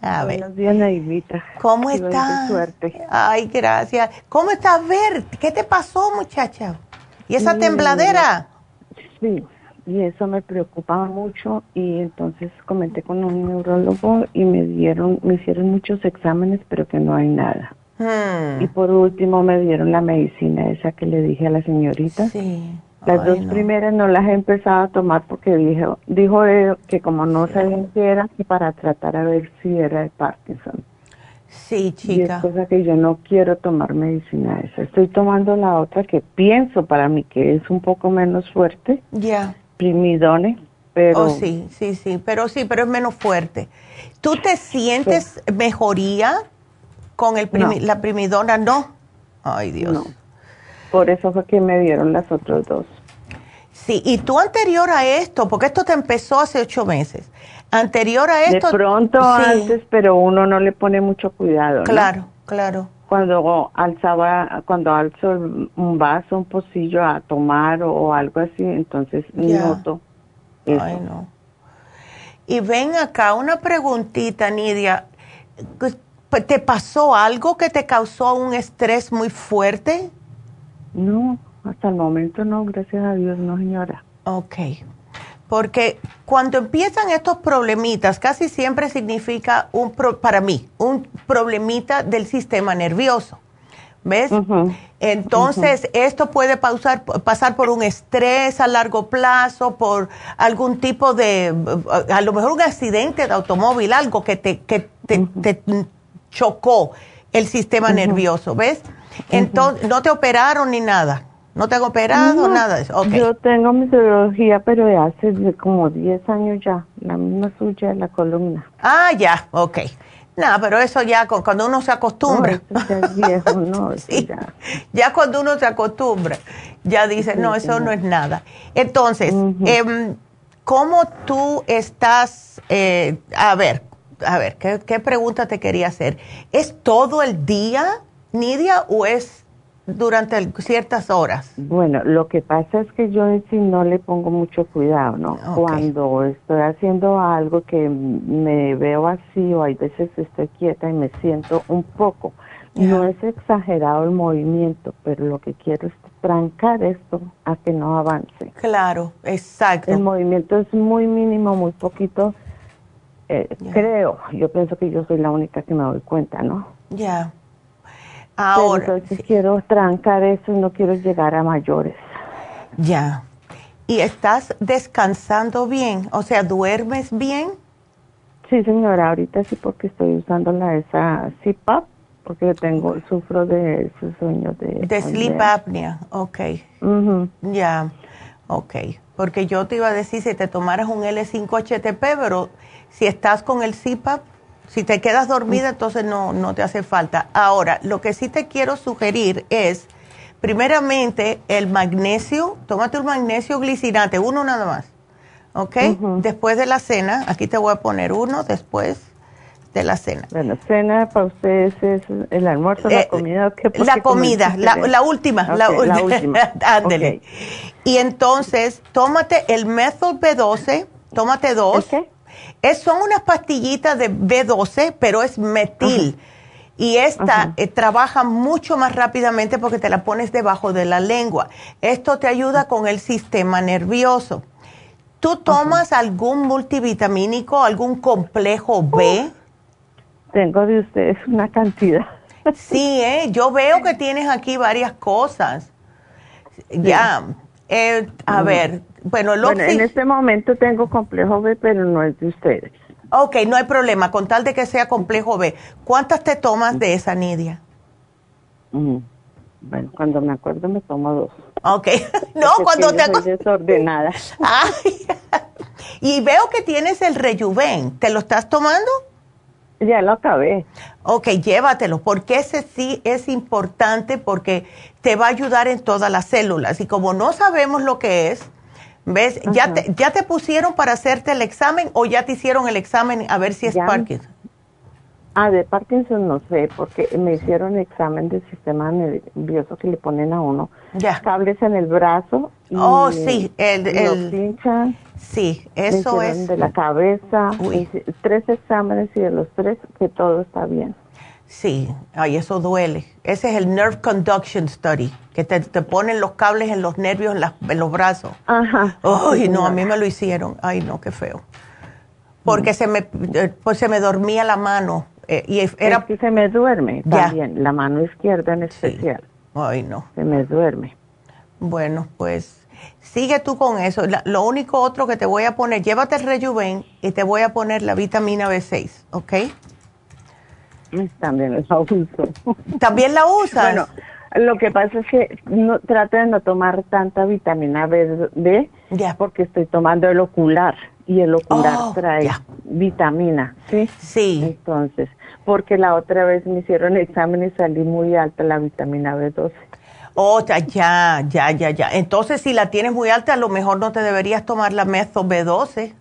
A ver. Buenos días, Naivita. ¿Cómo estás? suerte. Ay, gracias. ¿Cómo estás, Ver? ¿Qué te pasó, muchacha? ¿Y esa tembladera? Sí, y eso me preocupaba mucho y entonces comenté con un neurólogo y me dieron, me hicieron muchos exámenes, pero que no hay nada. Hmm. Y por último me dieron la medicina esa que le dije a la señorita. Sí. Las dos primeras no las he empezado a tomar porque dijo, dijo que como no sabía si era, para tratar a ver si era de Parkinson. Sí, chica. Y es cosa que yo no quiero tomar medicina esa. Estoy tomando la otra que pienso para mí que es un poco menos fuerte. Ya. Primidone, pero... Oh, sí, sí, sí, pero sí, pero es menos fuerte. ¿Tú te sientes mejoría con el la primidona? No. Ay, Dios. No. Por eso fue que me dieron las otras dos. Sí, y tú anterior a esto, porque esto te empezó hace ocho meses, anterior a esto... De pronto antes, pero uno no le pone mucho cuidado. Claro, claro. Cuando alzaba, cuando alzo un vaso, un pocillo a tomar o, algo así, entonces noto eso. Ay, no. Y ven acá, una preguntita, Nidia. ¿Te pasó algo que te causó un estrés muy fuerte? No, hasta el momento no, gracias a Dios, no, señora. Ok. Porque cuando empiezan estos problemitas, casi siempre significa, un para mí, un problemita del sistema nervioso. ¿Ves? Entonces, esto puede pasar por un estrés a largo plazo, por algún tipo de, a lo mejor un accidente de automóvil, algo que te, que te, chocó el sistema nervioso, ¿ves? Entonces, no te operaron ni nada. ¿No te han operado? nada de eso. Yo tengo mi cirugía, pero de hace como 10 años ya, la misma suya de la columna. Ah, ya, ok. No, pero eso ya cuando uno se acostumbra. No, ya. cuando uno se acostumbra, ya dice, no, eso no es nada. Entonces, em, ¿cómo tú estás, eh, a ver, a ver, ¿qué, ¿qué pregunta te quería hacer? ¿Es todo el día, Nidia, o es durante ciertas horas? Bueno, lo que pasa es que yo en sí no le pongo mucho cuidado, ¿no? Cuando estoy haciendo algo que me veo así o hay veces estoy quieta y me siento un poco. No es exagerado el movimiento, pero lo que quiero es trancar esto a que no avance. Claro, exacto. El movimiento es muy mínimo, muy poquito. Eh, creo, yo pienso que yo soy la única que me doy cuenta, ¿no? Ya. Ahora. quiero trancar eso y no quiero llegar a mayores. Ya. ¿Y estás descansando bien? O sea, ¿duermes bien? Sí, señora, ahorita sí porque estoy usando la esa CPAP porque tengo sufro de esos sueños de de sleep apnea, ok. Ya, ok. Porque yo te iba a decir si te tomaras un L5-HTP, pero si estás con el CPAP, si te quedas dormida, entonces no, no te hace falta. Ahora, lo que sí te quiero sugerir es, primeramente, el magnesio, tómate un magnesio glicinante, uno nada más, ¿ok? Después de la cena, aquí te voy a poner uno después de la cena. Bueno, cena para ustedes es el almuerzo, la eh, comida. ¿qué, la comida, la, última, la, última. Ándele. Y entonces, tómate el methyl B12, tómate dos. ¿El es, son unas pastillitas de B12, pero es metil. Y esta eh, trabaja mucho más rápidamente porque te la pones debajo de la lengua. Esto te ayuda con el sistema nervioso. ¿Tú tomas algún multivitamínico, algún complejo B? tengo de ustedes una cantidad. Sí, ¿eh? yo veo que tienes aquí varias cosas. Ya, eh, a ver, bueno, en este momento tengo complejo B, pero no es de ustedes. Ok, no hay problema, con tal de que sea complejo B. ¿Cuántas te tomas de esa nidia? Mm, bueno, cuando me acuerdo me tomo dos. Ok, no, cuando te acuerdas. desordenada. y veo que tienes el rejuven, ¿te lo estás tomando? Ya lo acabé. Ok, llévatelo, porque ese sí es importante porque te va a ayudar en todas las células. Y como no sabemos lo que es, ¿Ves? ¿Ya te, ¿Ya te pusieron para hacerte el examen o ya te hicieron el examen a ver si es Parkinson? Ah, de Parkinson no sé, porque me hicieron examen del sistema nervioso que le ponen a uno. Ya. Cables en el brazo. Y oh, sí. El, el, pinchan. Sí, eso es. De la cabeza. tres exámenes y de los tres que todo está bien. Sí, ay, eso duele. Ese es el Nerve Conduction Study, que te, ponen los cables en los nervios, en, los brazos. Ajá. Ay, no, a mí me lo hicieron. Ay, no, qué feo. Porque se me, eh, pues se me dormía la mano. Eh, y era... que se me duerme también, la mano izquierda en especial. Ay, no. Se me duerme. Bueno, pues sigue tú con eso. lo único otro que te voy a poner, llévate el Rejuven y te voy a poner la vitamina B6, ¿ok? También la uso. ¿También la usas? Bueno, lo que pasa es que no, trato de no tomar tanta vitamina B, ya. porque estoy tomando el ocular y el ocular oh, trae vitamina, ¿sí? Sí. Entonces, porque la otra vez me hicieron examen y salí muy alta la vitamina B12. Oh, ya, ya, ya, ya. Entonces, si la tienes muy alta, a lo mejor no te deberías tomar la mezo B12.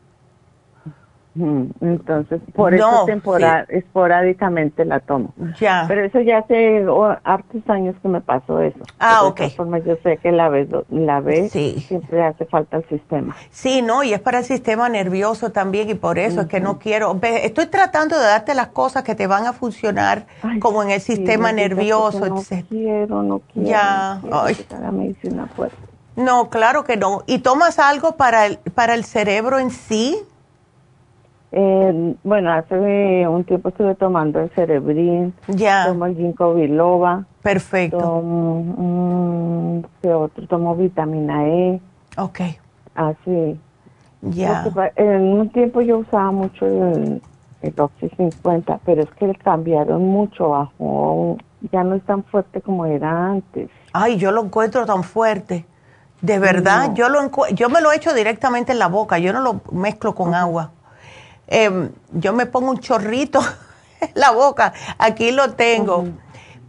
Entonces, por eso temporal, esporádicamente la tomo. Ya. Pero eso ya hace hartos años que me pasó eso. Ah, ok. De forma, yo sé que la vez, la vez siempre hace falta el sistema. Sí, no, y es para el sistema nervioso también y por eso es que no quiero. Estoy tratando de darte las cosas que te van a funcionar como en el sistema nervioso. No quiero, no quiero. Ya. No quiero medicina fuerte. No, claro que no. ¿Y tomas algo para el, para el cerebro en sí? Eh, bueno, hace un tiempo estuve tomando el cerebrín, ya. tomo el ginkgo biloba. Perfecto. Tomo, ¿qué otro? Tomo vitamina E. Ok. Así. Ya. En un tiempo yo usaba mucho el, el Oxy 50, pero es que cambiaron mucho, bajo, ya no es tan fuerte como era antes. Ay, yo lo encuentro tan fuerte. De verdad, yo, lo yo me lo echo directamente en la boca, yo no lo mezclo con agua. Em, yo me pongo un chorrito en la boca, aquí lo tengo.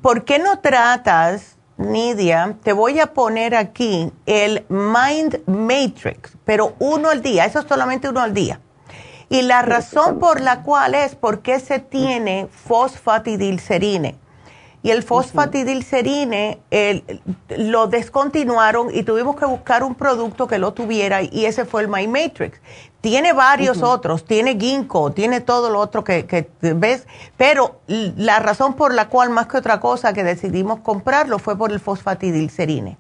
¿Por qué no tratas, Nidia? Te voy a poner aquí el Mind Matrix, pero uno al día, eso es solamente uno al día. Y la razón por la cual es porque se tiene fosfatidilcerine y el fosfatidilcerine lo descontinuaron y tuvimos que buscar un producto que lo tuviera y ese fue el My Matrix. Tiene varios otros, tiene ginkgo, tiene todo lo otro que, ves, pero la razón por la cual más que otra cosa que decidimos comprarlo fue por el fosfatidilcerine.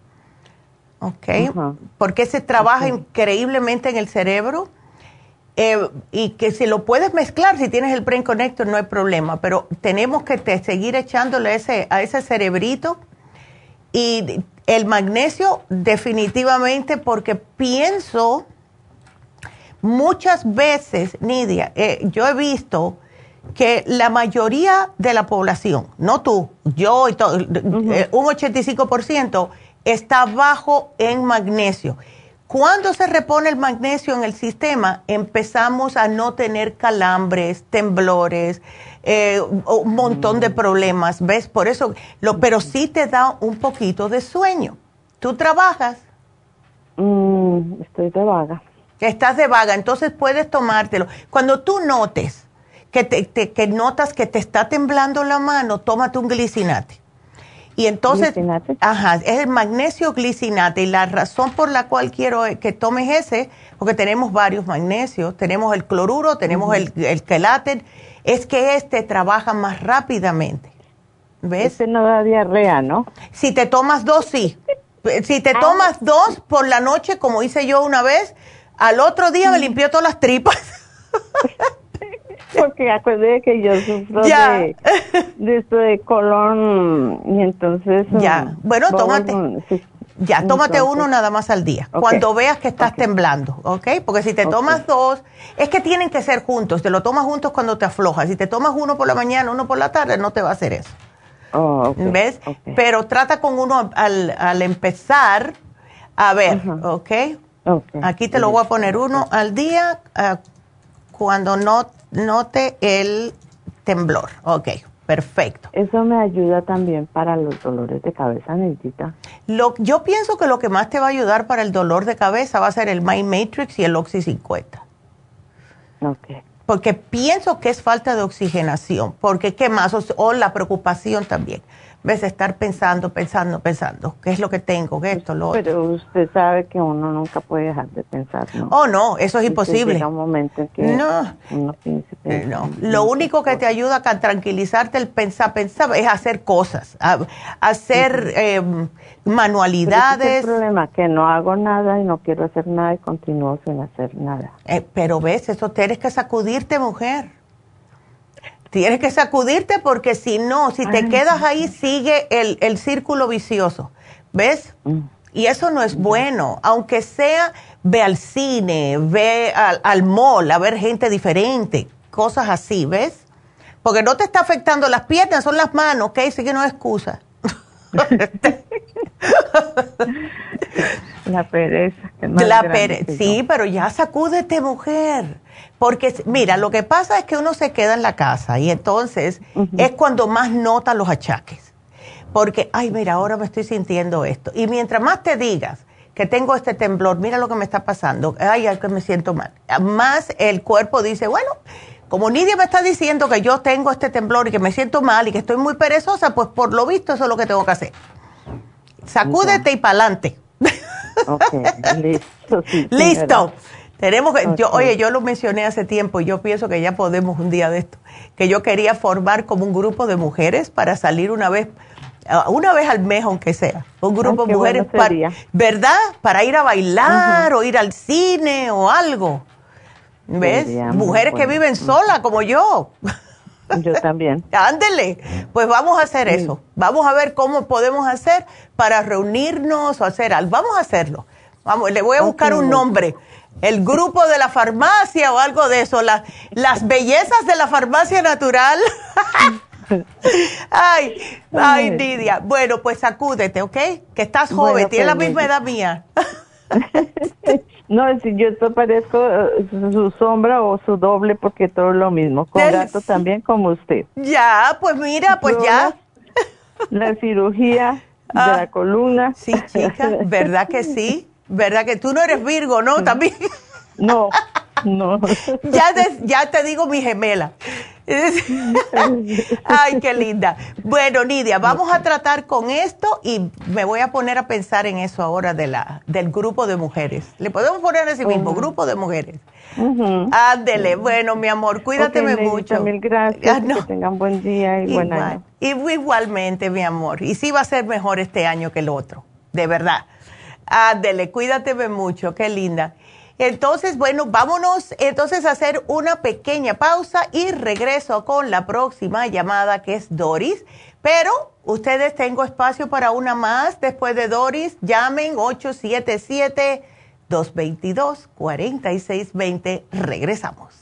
¿Ok? Porque se trabaja increíblemente en el cerebro eh, y que si lo puedes mezclar, si tienes el Brain Connector, no hay problema, pero tenemos que seguir echándole ese, a ese cerebrito y el magnesio definitivamente porque pienso muchas veces, Nidia, eh, yo he visto que la mayoría de la población, no tú, yo y todo, eh, un 85% está bajo en magnesio. Cuando se repone el magnesio en el sistema, empezamos a no tener calambres, temblores, eh, un montón de problemas, ¿ves? Por eso, lo, pero sí te da un poquito de sueño. ¿Tú trabajas? Mm, estoy de vaga. Estás de vaga, entonces puedes tomártelo. Cuando tú notes que, te, que notas que te está temblando la mano, tómate un glicinate. Y entonces, ajá, es el magnesio glicinate y la razón por la cual quiero que tomes ese, porque tenemos varios magnesios, tenemos el cloruro, tenemos el, el quelate, es que este trabaja más rápidamente. ¿Ves? Este no da diarrea, ¿no? Si te tomas dos, sí. Si te tomas dos por la noche, como hice yo una vez, al otro día me limpió todas las tripas. Porque acuérdate que yo sufro de, de esto de colon y entonces... Ya, mm, bueno, tómate. ya, tómate uno nada más al día, cuando veas que estás temblando, ¿ok? Porque si te tomas dos, es que tienen que ser juntos, te lo tomas juntos cuando te aflojas. Si te tomas uno por la mañana, uno por la tarde, no te va a hacer eso. Oh, ¿Ves? Pero trata con uno al, al empezar, a ver, ¿ok? Aquí te lo voy a poner uno al día ah, cuando no note el temblor. Ok, perfecto. Eso me ayuda también para los dolores de cabeza, Neidita. Lo, yo pienso que lo que más te va a ayudar para el dolor de cabeza va a ser el My Matrix y el Oxy 50. Ok. Porque pienso que es falta de oxigenación, porque qué más, o la preocupación también ves estar pensando, pensando, pensando, ¿qué es lo que tengo? ¿Qué esto, lo Pero usted sabe que uno nunca puede dejar de pensar, ¿no? Oh, no, eso es imposible. Llega un momento en que no. uno piense, no. Lo único que te ayuda a tranquilizarte el pensar, pensar, es hacer cosas, hacer em, manualidades. Pero es el problema, que no hago nada y no quiero hacer nada y continúo sin hacer nada. Eh, pero ves, eso tienes que sacudirte, mujer. Tienes que sacudirte porque si no, si te quedas ahí, sigue el, círculo vicioso. ¿Ves? Mm. Y eso no es bueno. Aunque sea, ve al cine, ve al, al mall a ver gente diferente, cosas así, ¿ves? Porque no te está afectando las piernas, son las manos, ¿ok? Así que no es excusa. la pereza. la pereza, sí, pero ya sacúdete, mujer. Porque, mira, lo que pasa es que uno se queda en la casa y entonces es cuando más nota los achaques. Porque, ay, mira, ahora me estoy sintiendo esto. Y mientras más te digas que tengo este temblor, mira lo que me está pasando, ay, ay, que me siento mal. Más el cuerpo dice, bueno, como Nidia me está diciendo que yo tengo este temblor y que me siento mal y que estoy muy perezosa, pues por lo visto eso es lo que tengo que hacer. Sacúdete y pa'lante. listo. listo. Tenemos que, yo, oye, yo lo mencioné hace tiempo y yo pienso que ya podemos un día de esto, que yo quería formar como un grupo de mujeres para salir una vez, ah, una vez al mes aunque sea, un grupo de mujeres, para, ¿verdad? Para ir a bailar o ir al cine o algo. ¿Ves? mujeres que viven solas como yo. Yo también. Ándele, pues vamos a hacer eso. Vamos a ver cómo podemos hacer para reunirnos o hacer algo. Vamos a hacerlo. Vamos, le voy a buscar un nombre el grupo de la farmacia o algo de eso, las bellezas de la farmacia natural. ay, ay, Nidia. Bueno, pues sacúdete, ¿ok? Que estás joven, tienes la misma edad mía. no, si yo te parezco eh, su sombra o su doble porque todo es lo mismo. Con gato también como usted. Ya, pues mira, pues ya. La cirugía de ah. la columna. Sí, chica, ¿verdad que sí? ¿Verdad que tú no eres Virgo, no? También. No, no. ya, te, ya te digo mi gemela. Ay, qué linda. Bueno, Nidia, vamos a tratar con esto y me voy a poner a pensar en eso ahora de la, del grupo de mujeres. Le podemos poner ese mismo, grupo de mujeres. Ándele, bueno, mi amor, cuídate mucho. Mil gracias, ah, que tengan buen día y buen año. Igualmente, mi amor. Y sí va a ser mejor este año que el otro, de verdad. Ándele, cuídateme mucho, qué linda. Entonces, bueno, vámonos entonces a hacer una pequeña pausa y regreso con la próxima llamada que es Doris. Pero ustedes tengo espacio para una más después de Doris. Llamen 877-222-4620. Regresamos.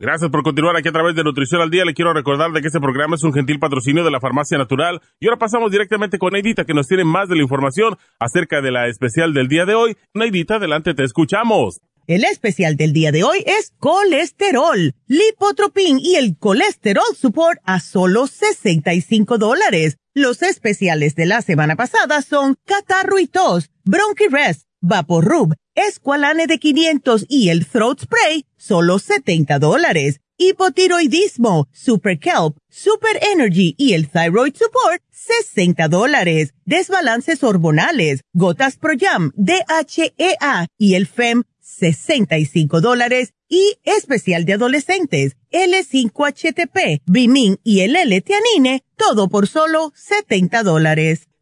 Gracias por continuar aquí a través de Nutrición al Día. Le quiero recordar de que este programa es un gentil patrocinio de la Farmacia Natural. Y ahora pasamos directamente con Neidita, que nos tiene más de la información acerca de la especial del día de hoy. Neidita, adelante, te escuchamos. El especial del día de hoy es colesterol, lipotropin y el colesterol support a solo 65 dólares. Los especiales de la semana pasada son catarro y bronchi rest, Vaporub, Esqualane de 500 y el Throat Spray, solo 70 dólares. Hipotiroidismo, Super Kelp, Super Energy y el Thyroid Support, 60 dólares. Desbalances hormonales, Gotas Pro Jam, DHEA y el FEM, 65 dólares. Y especial de adolescentes, L5HTP, Bimin y el L-Tianine, todo por solo 70 dólares.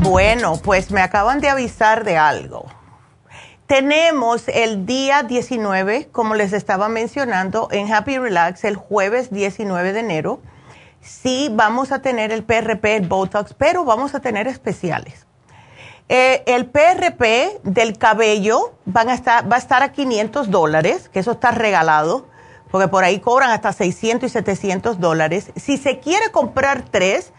Bueno, pues me acaban de avisar de algo. Tenemos el día 19, como les estaba mencionando, en Happy Relax, el jueves 19 de enero. Sí, vamos a tener el PRP, Botox, pero vamos a tener especiales. Eh, el PRP del cabello va a estar a 500 dólares, que eso está regalado, porque por ahí cobran hasta 600 y 700 dólares. Si se quiere comprar tres,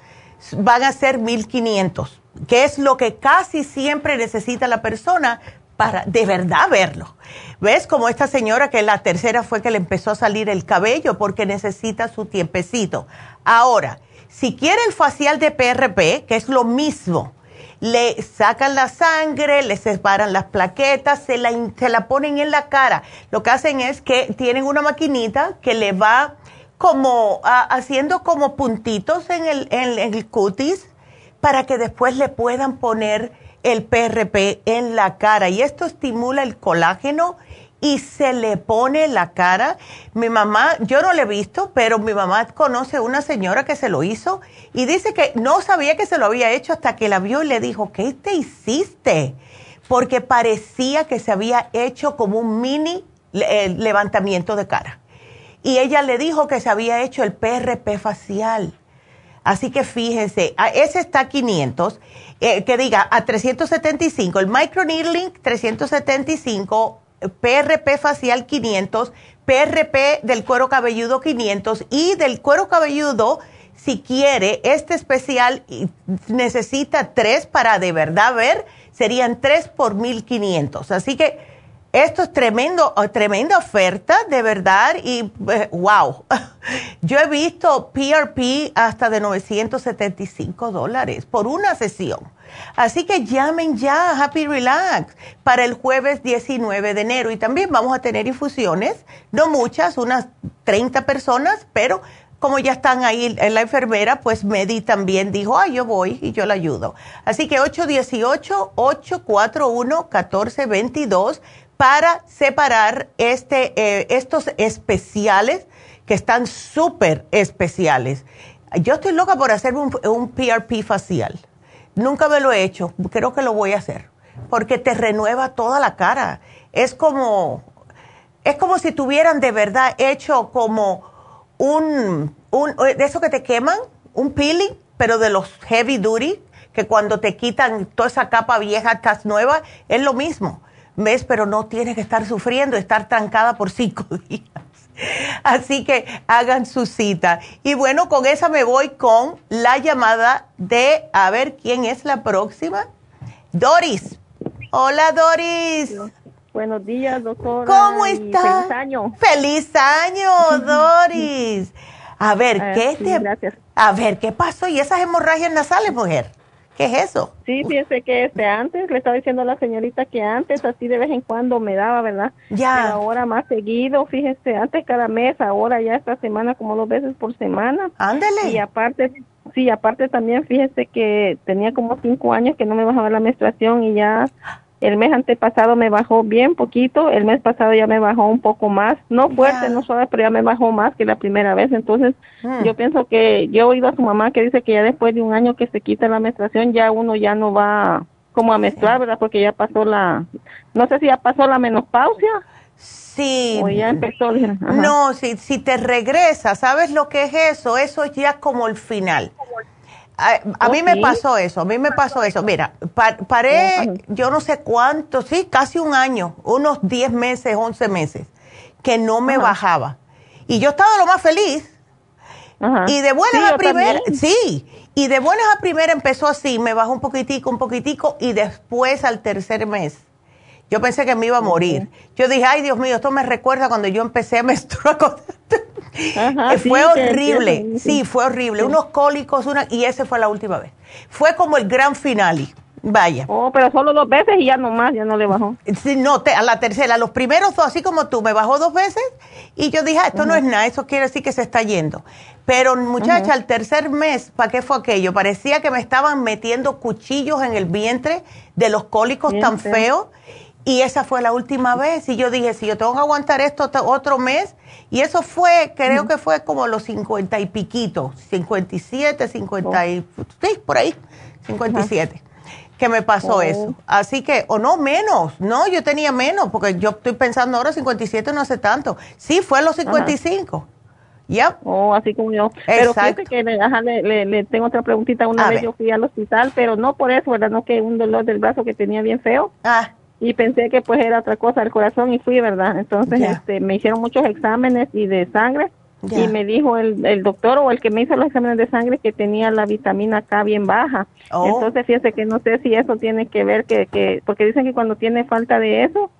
van a ser 1500 que es lo que casi siempre necesita la persona para de verdad verlo. ¿Ves? Como esta señora que la tercera fue que le empezó a salir el cabello porque necesita su tiempecito. Ahora, si quiere el facial de PRP, que es lo mismo, le sacan la sangre, le separan las plaquetas, se la, se la ponen en la cara. Lo que hacen es que tienen una maquinita que le va como haciendo como puntitos en el, en el cutis para que después le puedan poner el PRP en la cara. Y esto estimula el colágeno y se le pone la cara. Mi mamá, yo no le he visto, pero mi mamá conoce una señora que se lo hizo y dice que no sabía que se lo había hecho hasta que la vio y le dijo, ¿qué te hiciste? Porque parecía que se había hecho como un mini eh, levantamiento de cara. Y ella le dijo que se había hecho el PRP facial. Así que fíjense, ese está a 500, eh, que diga a 375, el microneedling 375, PRP facial 500, PRP del cuero cabelludo 500 y del cuero cabelludo, si quiere, este especial necesita tres para de verdad ver, serían tres por 1500. Así que esto es tremendo, oh, tremenda oferta, de verdad, y eh, wow. Yo he visto PRP hasta de 975 dólares por una sesión. Así que llamen ya Happy Relax para el jueves 19 de enero. Y también vamos a tener infusiones, no muchas, unas 30 personas, pero como ya están ahí en la enfermera, pues Medi también dijo, ay, yo voy y yo la ayudo. Así que 818-841-1422 para separar este, eh, estos especiales que están súper especiales. Yo estoy loca por hacer un, un, PRP facial. Nunca me lo he hecho, creo que lo voy a hacer, porque te renueva toda la cara. Es como, es como si tuvieran de verdad hecho como un, un, de eso que te queman, un peeling, pero de los heavy duty, que cuando te quitan toda esa capa vieja, estás nueva, es lo mismo ¿Ves? Pero no tiene que estar sufriendo, estar trancada por cinco días. Así que hagan su cita. Y bueno, con esa me voy con la llamada de, a ver, ¿quién es la próxima? Doris. Hola, Doris. Buenos días, doctora. ¿Cómo está? Feliz año. Feliz año, Doris. A ver, ah, ¿qué te... Gracias. A ver, ¿qué pasó? ¿Y esas hemorragias nasales, mujer? ¿Qué es eso? Sí, fíjese que este antes le estaba diciendo a la señorita que antes así de vez en cuando me daba, ¿verdad? Ya. ahora más seguido, fíjese, antes cada mes, ahora ya esta semana como dos veces por semana. Ándele. Y aparte, sí, aparte también fíjese que tenía como cinco años que no me bajaba la menstruación y ya el mes antepasado me bajó bien poquito, el mes pasado ya me bajó un poco más, no fuerte, no suave, pero ya me bajó más que la primera vez. Entonces, hmm. yo pienso que yo he oído a su mamá que dice que ya después de un año que se quita la menstruación, ya uno ya no va como a menstruar, ¿verdad? Porque ya pasó la, no sé si ya pasó la menopausia. Sí. O ya empezó. No, si, si te regresa, ¿sabes lo que es eso? Eso es ya como el final. A, mí me pasó eso, a mí me pasó eso. Mira, paré, yo no sé cuánto, sí, casi un año, unos 10 meses, 11 meses, que no me bajaba. Y yo estaba lo más feliz. Y de buenas a primera, sí, y de buenas a primera empezó así, me bajó un poquitico, un poquitico, y después al tercer mes, yo pensé que me iba a morir. Yo dije, ay Dios mío, esto me recuerda cuando yo empecé a menstruar. Fue horrible, sí, fue horrible. Unos cólicos, una, y ese fue la última vez. Fue como el gran finale. Vaya. Oh, pero solo dos veces y ya nomás, ya no le bajó. Sí, no, a la tercera, los primeros dos, así como tú, me bajó dos veces y yo dije, ah, esto no es nada, eso quiere decir que se está yendo. Pero muchacha, al tercer mes, ¿para qué fue aquello? Parecía que me estaban metiendo cuchillos en el vientre de los cólicos tan feos y esa fue la última vez y yo dije, si yo tengo que aguantar esto otro mes, y eso fue, creo que fue como los cincuenta y piquito, 57, 50 y, sí, por ahí, 57 que me pasó oh. eso. Así que, o no, menos, no, yo tenía menos, porque yo estoy pensando ahora 57 no hace tanto. Sí, fue a los 55. Ya. Oh, así como yo. Pero fíjate que le, le, tengo otra preguntita. Una vez yo fui al hospital, pero no por eso, ¿verdad? No que un dolor del brazo que tenía bien feo. Ah. Y pensé que pues era otra cosa del corazón y fui, ¿verdad? Entonces este, me hicieron muchos exámenes y de sangre y me dijo el, el, doctor o el que me hizo los exámenes de sangre que tenía la vitamina K bien baja. Oh. Entonces, fíjese que no sé si eso tiene que ver, que, que porque dicen que cuando tiene falta de eso,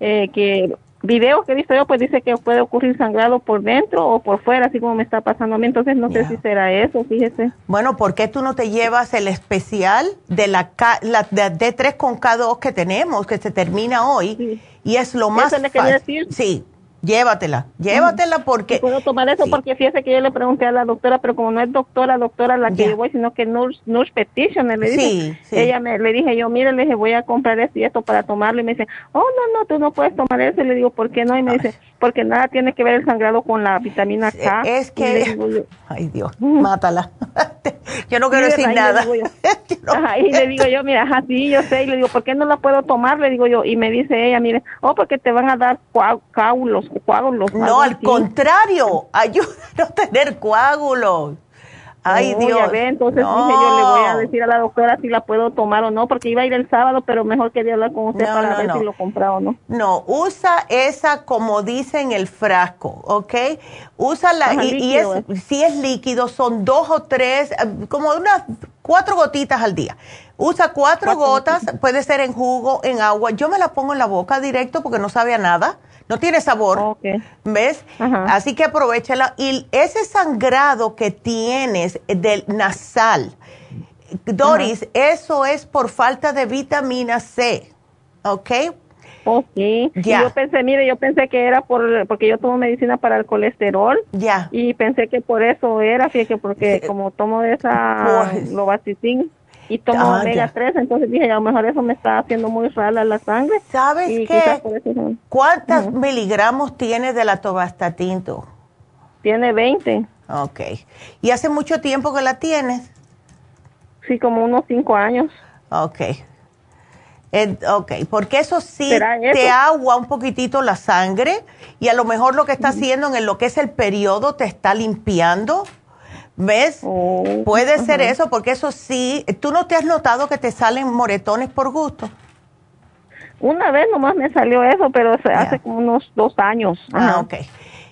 eh, que videos que he visto yo, pues dice que puede ocurrir sangrado por dentro o por fuera, así como me está pasando a mí. Entonces, no sé si será eso, fíjese. Bueno, ¿por qué tú no te llevas el especial de la, K, la D3 con K2 que tenemos, que se termina hoy? Y es lo más fácil. Sí, Llévatela, llévatela porque... Puedo tomar eso porque fíjese que yo le pregunté a la doctora, pero como no es doctora, doctora la que yo voy, sino que nurse, nurse petitioner, le dije, ella me, le dije yo, mire, le dije, voy a comprar esto y esto para tomarlo, y me dice, oh, no, no, tú no puedes tomar eso, y le digo, ¿por qué no? Y me dice, porque nada tiene que ver el sangrado con la vitamina K. Es que, ay Dios, mátala. yo no quiero decir nada. y le digo yo, mira, así yo sé, y le digo, ¿por qué no la puedo tomar? Le digo yo, y me dice ella, mire, oh, porque te van a dar coágulos coágulos. No, al contrario, ayuda a tener coágulos. Ay, Dios. entonces dije yo le voy a decir a la doctora si la puedo tomar o no, porque iba a ir el sábado, pero mejor quería hablar con usted para ver si lo compraba o no. No, usa esa como dice en el frasco, ¿ok? Úsala y, y es, si es líquido, son dos o tres, eh, como unas cuatro gotitas al día. Usa cuatro, gotas, puede ser en jugo, en agua. Yo me la pongo en la boca directo porque no sabe a nada no tiene sabor, ¿ves? Así que aprovechala. Y ese sangrado que tienes del nasal, Doris, eso es por falta de vitamina C, ¿ok? Ok. Yo pensé, mire, yo pensé que era por porque yo tomo medicina para el colesterol. Ya. Y pensé que por eso era, fíjate, porque como tomo esa pues, lovastatin y tomo ah, omega 3, entonces dije, a lo mejor eso me está haciendo muy rala la sangre. ¿Sabes qué? ¿Cuántos miligramos tiene de la tobastatin Tiene 20. Ok. ¿Y hace mucho tiempo que la tienes? Sí, como unos 5 años. Ok. Ok, porque eso sí te agua un poquitito la sangre y a lo mejor lo que está haciendo en lo que es el periodo te está limpiando ¿Ves? Oh, Puede ser eso, porque eso sí, ¿tú no te has notado que te salen moretones por gusto? Una vez nomás me salió eso, pero hace como unos dos años. Ah, ok.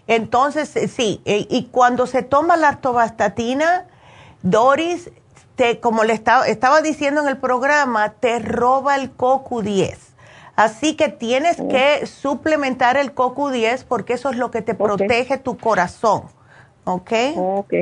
Entonces, eh, sí, eh, y cuando se toma la artobastatina, Doris, te, como le estaba, estaba diciendo en el programa, te roba el CoQ10. Así que tienes que suplementar el CoQ10 porque eso es lo que te protege tu corazón. ¿Ok? Ok.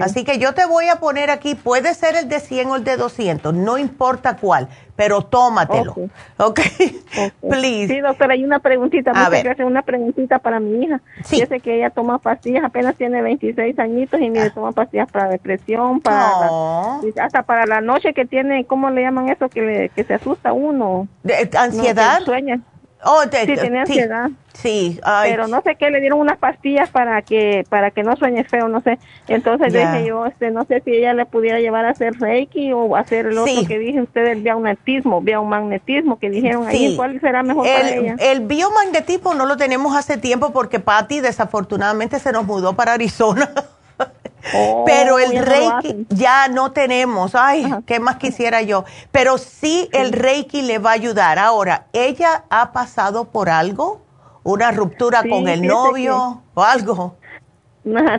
Así que yo te voy a poner aquí, puede ser el de 100 o el de 200, no importa cuál, pero tómatelo. ¿Ok? okay. Please. Sí, doctora, hay una preguntita, a muchas gracias, una preguntita para mi hija. Sí. Yo sé que ella toma pastillas, apenas tiene 26 añitos y mire, ah. toma pastillas para depresión, para hasta para la noche que tiene, ¿cómo le llaman eso? Que, que se asusta uno. De, ¿Ansiedad? sueña. Oh, sí, tenía ansiedad. Sí, pero no sé qué, le dieron unas pastillas para que para que no sueñe feo, no sé. Entonces dije yo, este, no sé si ella le pudiera llevar a hacer Reiki o hacer el otro que dije usted, el biomagnetismo, biomagnetismo que dijeron ahí, ¿cuál será mejor el, para ella? El biomagnetismo no lo tenemos hace tiempo porque Patty desafortunadamente se nos mudó para Arizona. Oh, Pero el Reiki ya no tenemos. Ay, ¿qué más quisiera yo? Pero sí el Reiki le va a ayudar. Ahora, ¿ella ha pasado por algo? ¿Una ruptura con el novio o algo?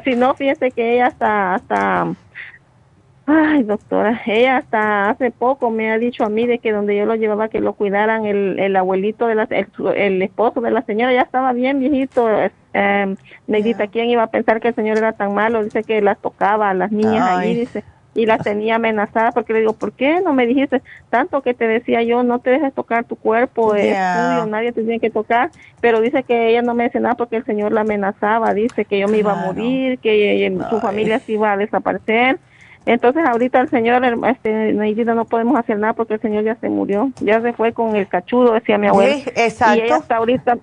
Si no, fíjese que ella hasta, hasta Ay, doctora, ella hasta hace poco me ha dicho a mí de que donde yo lo llevaba que lo cuidaran el, el abuelito de la, el, esposo de la señora ya estaba bien viejito. Eh, Neidita, ¿quién iba a pensar que el señor era tan malo? Dice que las tocaba a las niñas ahí, dice, y las tenía amenazadas porque le digo, ¿por qué no me dijiste tanto que te decía yo, no te dejes tocar tu cuerpo, es tuyo, nadie te tiene que tocar? Pero dice que ella no me dice nada porque el señor la amenazaba, dice que yo me iba a morir, que su familia se iba a desaparecer entonces ahorita el señor, este, no podemos hacer nada porque el señor ya se murió, ya se fue con el cachudo, decía mi abuela. Sí, exacto. Y ella hasta ahorita,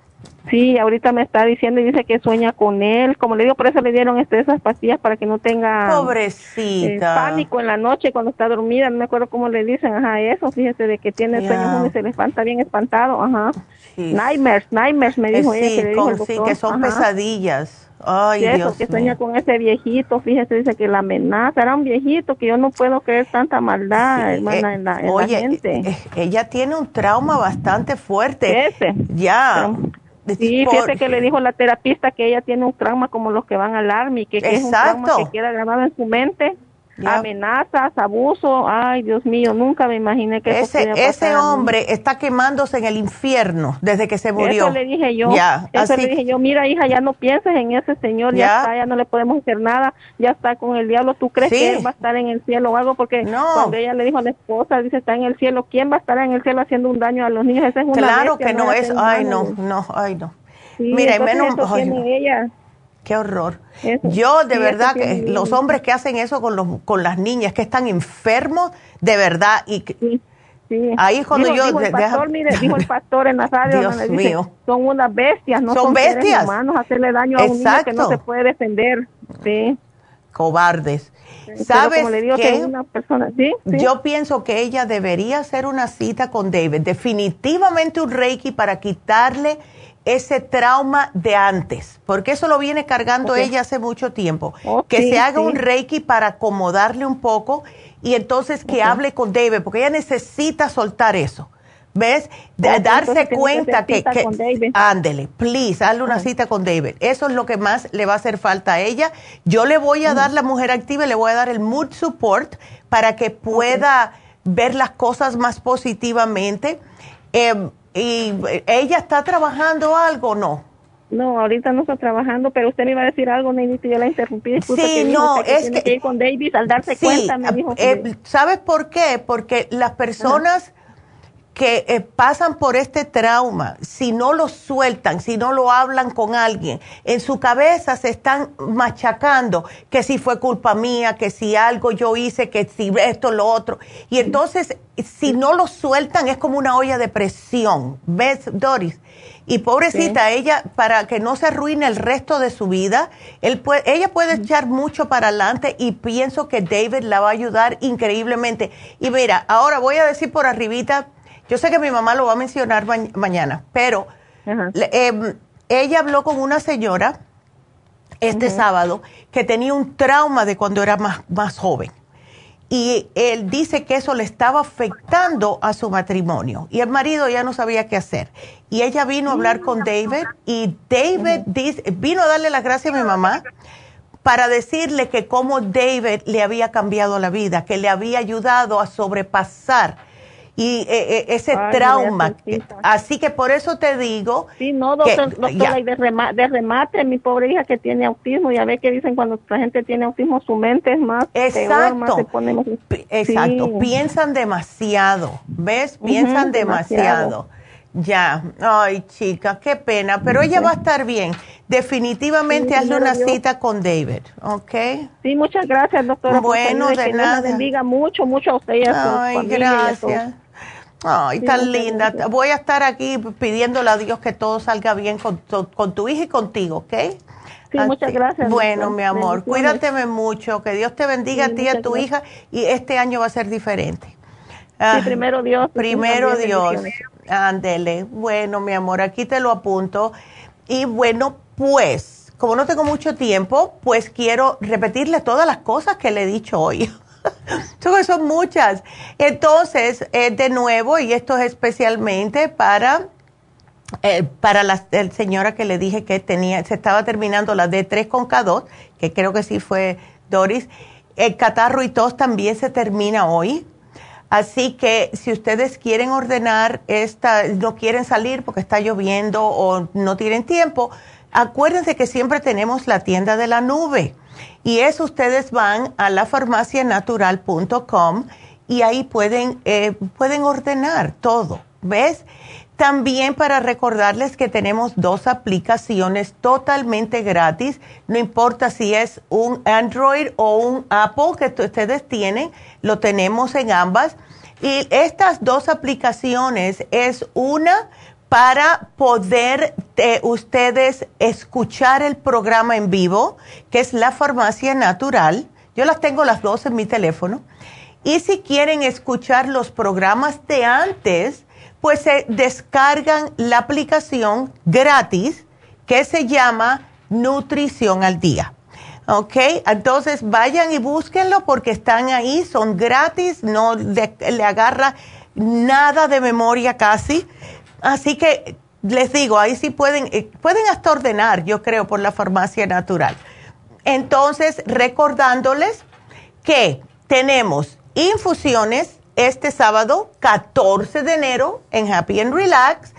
sí, ahorita me está diciendo y dice que sueña con él, como le digo, por eso le dieron este, esas pastillas para que no tenga Pobrecita. Eh, pánico en la noche cuando está dormida, no me acuerdo cómo le dicen, ajá, eso, fíjese de que tiene sueños y se le espanta bien espantado, ajá. Nightmares, nightmares me dijo ella que le dijo el Sí, que son pesadillas. Ay, Dios que sueña con ese viejito, fíjese, dice que la amenaza, era un viejito que yo no puedo creer tanta maldad, hermana, eh, en, la, oye, gente. Eh, ella tiene un trauma bastante fuerte. Ese. Ya. sí, fíjese que le dijo la terapista que ella tiene un trauma como los que van al army, que, que es un trauma que queda grabado en su mente amenazas, abuso, ay Dios mío, nunca me imaginé que ese, eso ese hombre está quemándose en el infierno desde que se murió. Eso le dije yo, eso le dije yo, mira hija, ya no pienses en ese señor, ya, está, ya no le podemos hacer nada, ya está con el diablo, ¿tú crees que él va a estar en el cielo o algo? Porque cuando ella le dijo a la esposa, dice, está en el cielo, ¿quién va a estar en el cielo haciendo un daño a los niños? Ese es una Claro que no, es, ay no, no, ay no. mira, menos, ella Qué horror. Yo de verdad que los hombres que hacen eso con los con las niñas que están enfermos de verdad y ahí cuando yo dijo el pastor, mire, dijo el pastor en la radio Dios mío. son unas bestias, no son, bestias humanos hacerle daño a un niño que no se puede defender. Sí. Cobardes. ¿Sabes qué? Una persona, ¿sí? Yo pienso que ella debería hacer una cita con David, definitivamente un Reiki para quitarle ese trauma de antes, porque eso lo viene cargando ella hace mucho tiempo. que se haga un reiki para acomodarle un poco y entonces que hable con David, porque ella necesita soltar eso. ¿Ves? De darse cuenta que, que ándele, please, hazle una cita con David. Eso es lo que más le va a hacer falta a ella. Yo le voy a dar la mujer activa, le voy a dar el mood support para que pueda ver las cosas más positivamente. Eh, ¿Y ella está trabajando algo o no? No, ahorita no está trabajando, pero usted me iba a decir algo, Neidita, yo la interrumpí. sí, no, es que, que, ir con David al darse cuenta, me dijo. Eh, ¿Sabes por qué? Porque las personas que eh, pasan por este trauma, si no lo sueltan, si no lo hablan con alguien, en su cabeza se están machacando que si fue culpa mía, que si algo yo hice, que si esto, lo otro. Y entonces, si no lo sueltan, es como una olla de presión. ¿Ves, Doris? Y pobrecita, ella, para que no se arruine el resto de su vida, él puede, ella puede echar mucho para adelante y pienso que David la va a ayudar increíblemente. Y mira, ahora voy a decir por arribita, yo sé que mi mamá lo va a mencionar mañana, pero em, ella habló con una señora este sábado que tenía un trauma de cuando era más, más joven. Y él dice que eso le estaba afectando a su matrimonio. Y el marido ya no sabía qué hacer. Y ella vino a hablar con David y David vino a darle las gracias a mi mamá para decirle que cómo David le había cambiado la vida, que le había ayudado a sobrepasar y eh, eh, ese trauma. Así que por eso te digo. Sí, no, doctor, de, remate, mi pobre hija que tiene autismo, ya ve que dicen cuando la gente tiene autismo, su mente es más. Exacto. Exacto. Piensan demasiado, ¿ves? Piensan demasiado. Ya, ay chica, qué pena, pero ella va a estar bien. Definitivamente hazle una cita con David, ¿ok? Sí, muchas gracias, doctora. Bueno, de nada. bendiga mucho, mucho a usted y a Ay, gracias. Ay, tan linda. Voy a estar aquí pidiéndole a Dios que todo salga bien con tu, hija y contigo, ¿ok? Sí, muchas gracias. Bueno, mi amor, cuídateme mucho, que Dios te bendiga a ti y a tu hija y este año va a ser diferente. sí, ah, primero Dios. Primero Dios. Ándele. Bueno, mi amor, aquí te lo apunto. Y bueno, pues como no tengo mucho tiempo, pues quiero repetirle todas las cosas que le he dicho hoy. son muchas. Entonces, eh, de nuevo, y esto es especialmente para, eh, para la, señora que le dije que tenía, se estaba terminando la D3 con K2, que creo que sí fue Doris. El catarro y tos también se termina hoy. Así que si ustedes quieren ordenar esta, no quieren salir porque está lloviendo o no tienen tiempo, acuérdense que siempre tenemos la tienda de la nube. Y eso ustedes van a la farmacianatural.com y ahí pueden, eh, pueden ordenar todo, ¿ves? También para recordarles que tenemos dos aplicaciones totalmente gratis, no importa si es un Android o un Apple que ustedes tienen, lo tenemos en ambas. Y estas dos aplicaciones es una para poder eh, ustedes escuchar el programa en vivo, que es la farmacia natural. Yo las tengo las dos en mi teléfono. Y si quieren escuchar los programas de antes, pues se descargan la aplicación gratis que se llama Nutrición al Día. ¿Ok? Entonces vayan y búsquenlo porque están ahí, son gratis, no le, agarra nada de memoria casi. Así que les digo, ahí sí pueden, eh, pueden hasta ordenar, yo creo, por la farmacia natural. Entonces, recordándoles que tenemos infusiones este sábado 14 de enero en Happy and Relax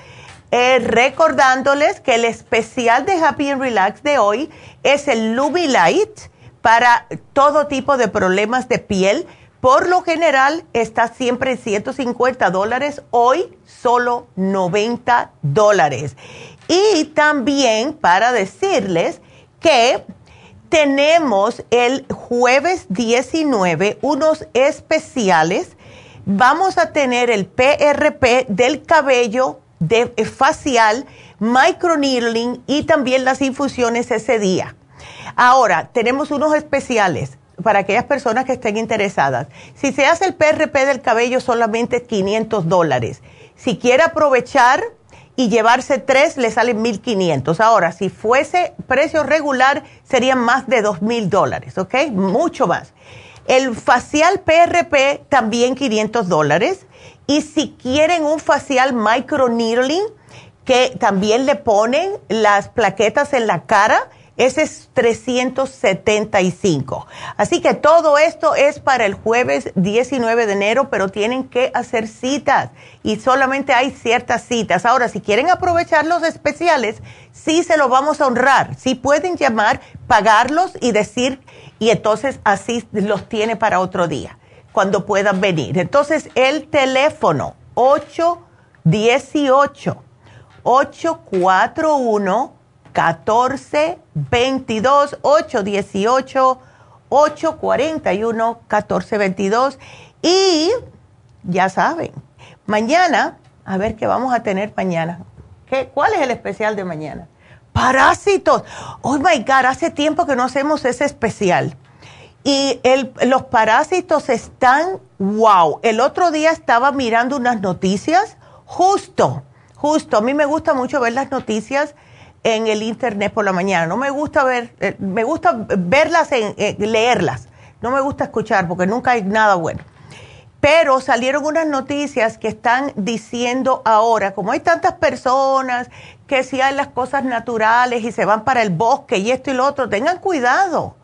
eh, recordándoles que el especial de Happy and Relax de hoy es el Light para todo tipo de problemas de piel. Por lo general está siempre en 150 dólares, hoy solo 90 dólares. Y también para decirles que tenemos el jueves 19 unos especiales. Vamos a tener el PRP del cabello de eh, facial, microneedling y también las infusiones ese día. Ahora, tenemos unos especiales para aquellas personas que estén interesadas. Si se hace el PRP del cabello, solamente 500 dólares. Si quiere aprovechar y llevarse tres, le salen 1.500. Ahora, si fuese precio regular, serían más de 2.000 dólares, ¿ok? Mucho más. El facial PRP, también 500 dólares. Y si quieren un facial microneedling, que también le ponen las plaquetas en la cara, ese es 375. Así que todo esto es para el jueves 19 de enero, pero tienen que hacer citas y solamente hay ciertas citas. Ahora, si quieren aprovechar los especiales, sí se los vamos a honrar. Sí pueden llamar, pagarlos y decir, y entonces así los tiene para otro día cuando puedan venir. Entonces, el teléfono 818 841 1422 818 841 1422 y ya saben, mañana, a ver qué vamos a tener mañana. ¿Qué, ¿Cuál es el especial de mañana? Parásitos. Oh my God, hace tiempo que no hacemos ese especial. Y el, los parásitos están, wow. El otro día estaba mirando unas noticias, justo, justo. A mí me gusta mucho ver las noticias en el internet por la mañana. No me gusta ver, eh, me gusta verlas, en, leerlas. No me gusta escuchar porque nunca hay nada bueno. Pero salieron unas noticias que están diciendo ahora, como hay tantas personas que si hay las cosas naturales y se van para el bosque y esto y lo otro, tengan cuidado,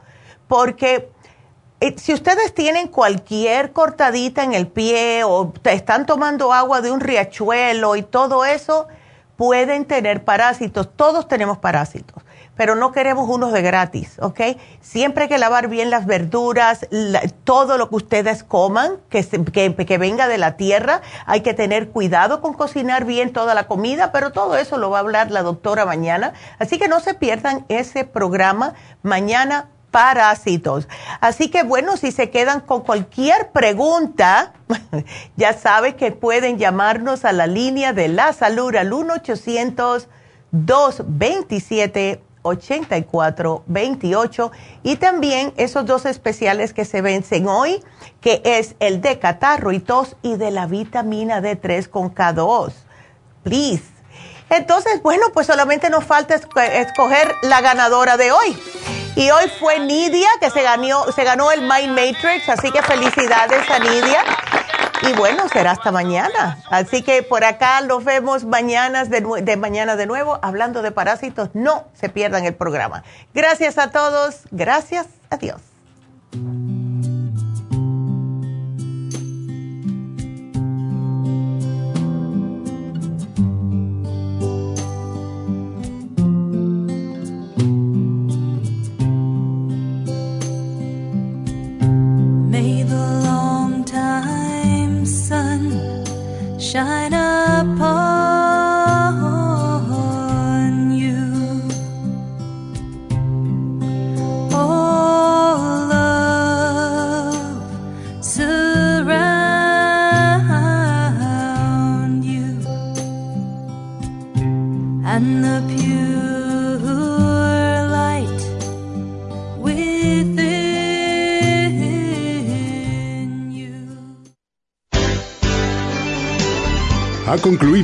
porque eh, si ustedes tienen cualquier cortadita en el pie o están tomando agua de un riachuelo y todo eso, pueden tener parásitos. Todos tenemos parásitos, pero no queremos unos de gratis, ¿ok? Siempre hay que lavar bien las verduras, todo lo que ustedes coman, que, que, que venga de la tierra. Hay que tener cuidado con cocinar bien toda la comida, pero todo eso lo va a hablar la doctora mañana. Así que no se pierdan ese programa mañana parásitos. Así que bueno, si se quedan con cualquier pregunta, ya sabe que pueden llamarnos a la línea de la salud al 1-800-227-8428 y también esos dos especiales que se vencen hoy, que es el de catarro y tos y de la vitamina D3 con K2. Please Entonces, bueno, pues solamente nos falta escoger la ganadora de hoy. Y hoy fue Nidia que se ganó, el Mind Matrix, así que felicidades a Nidia. Y bueno, será hasta mañana. Así que por acá los vemos mañana de, de mañana de nuevo hablando de parásitos. No se pierdan el programa. Gracias a todos. Gracias. Adiós. shine up.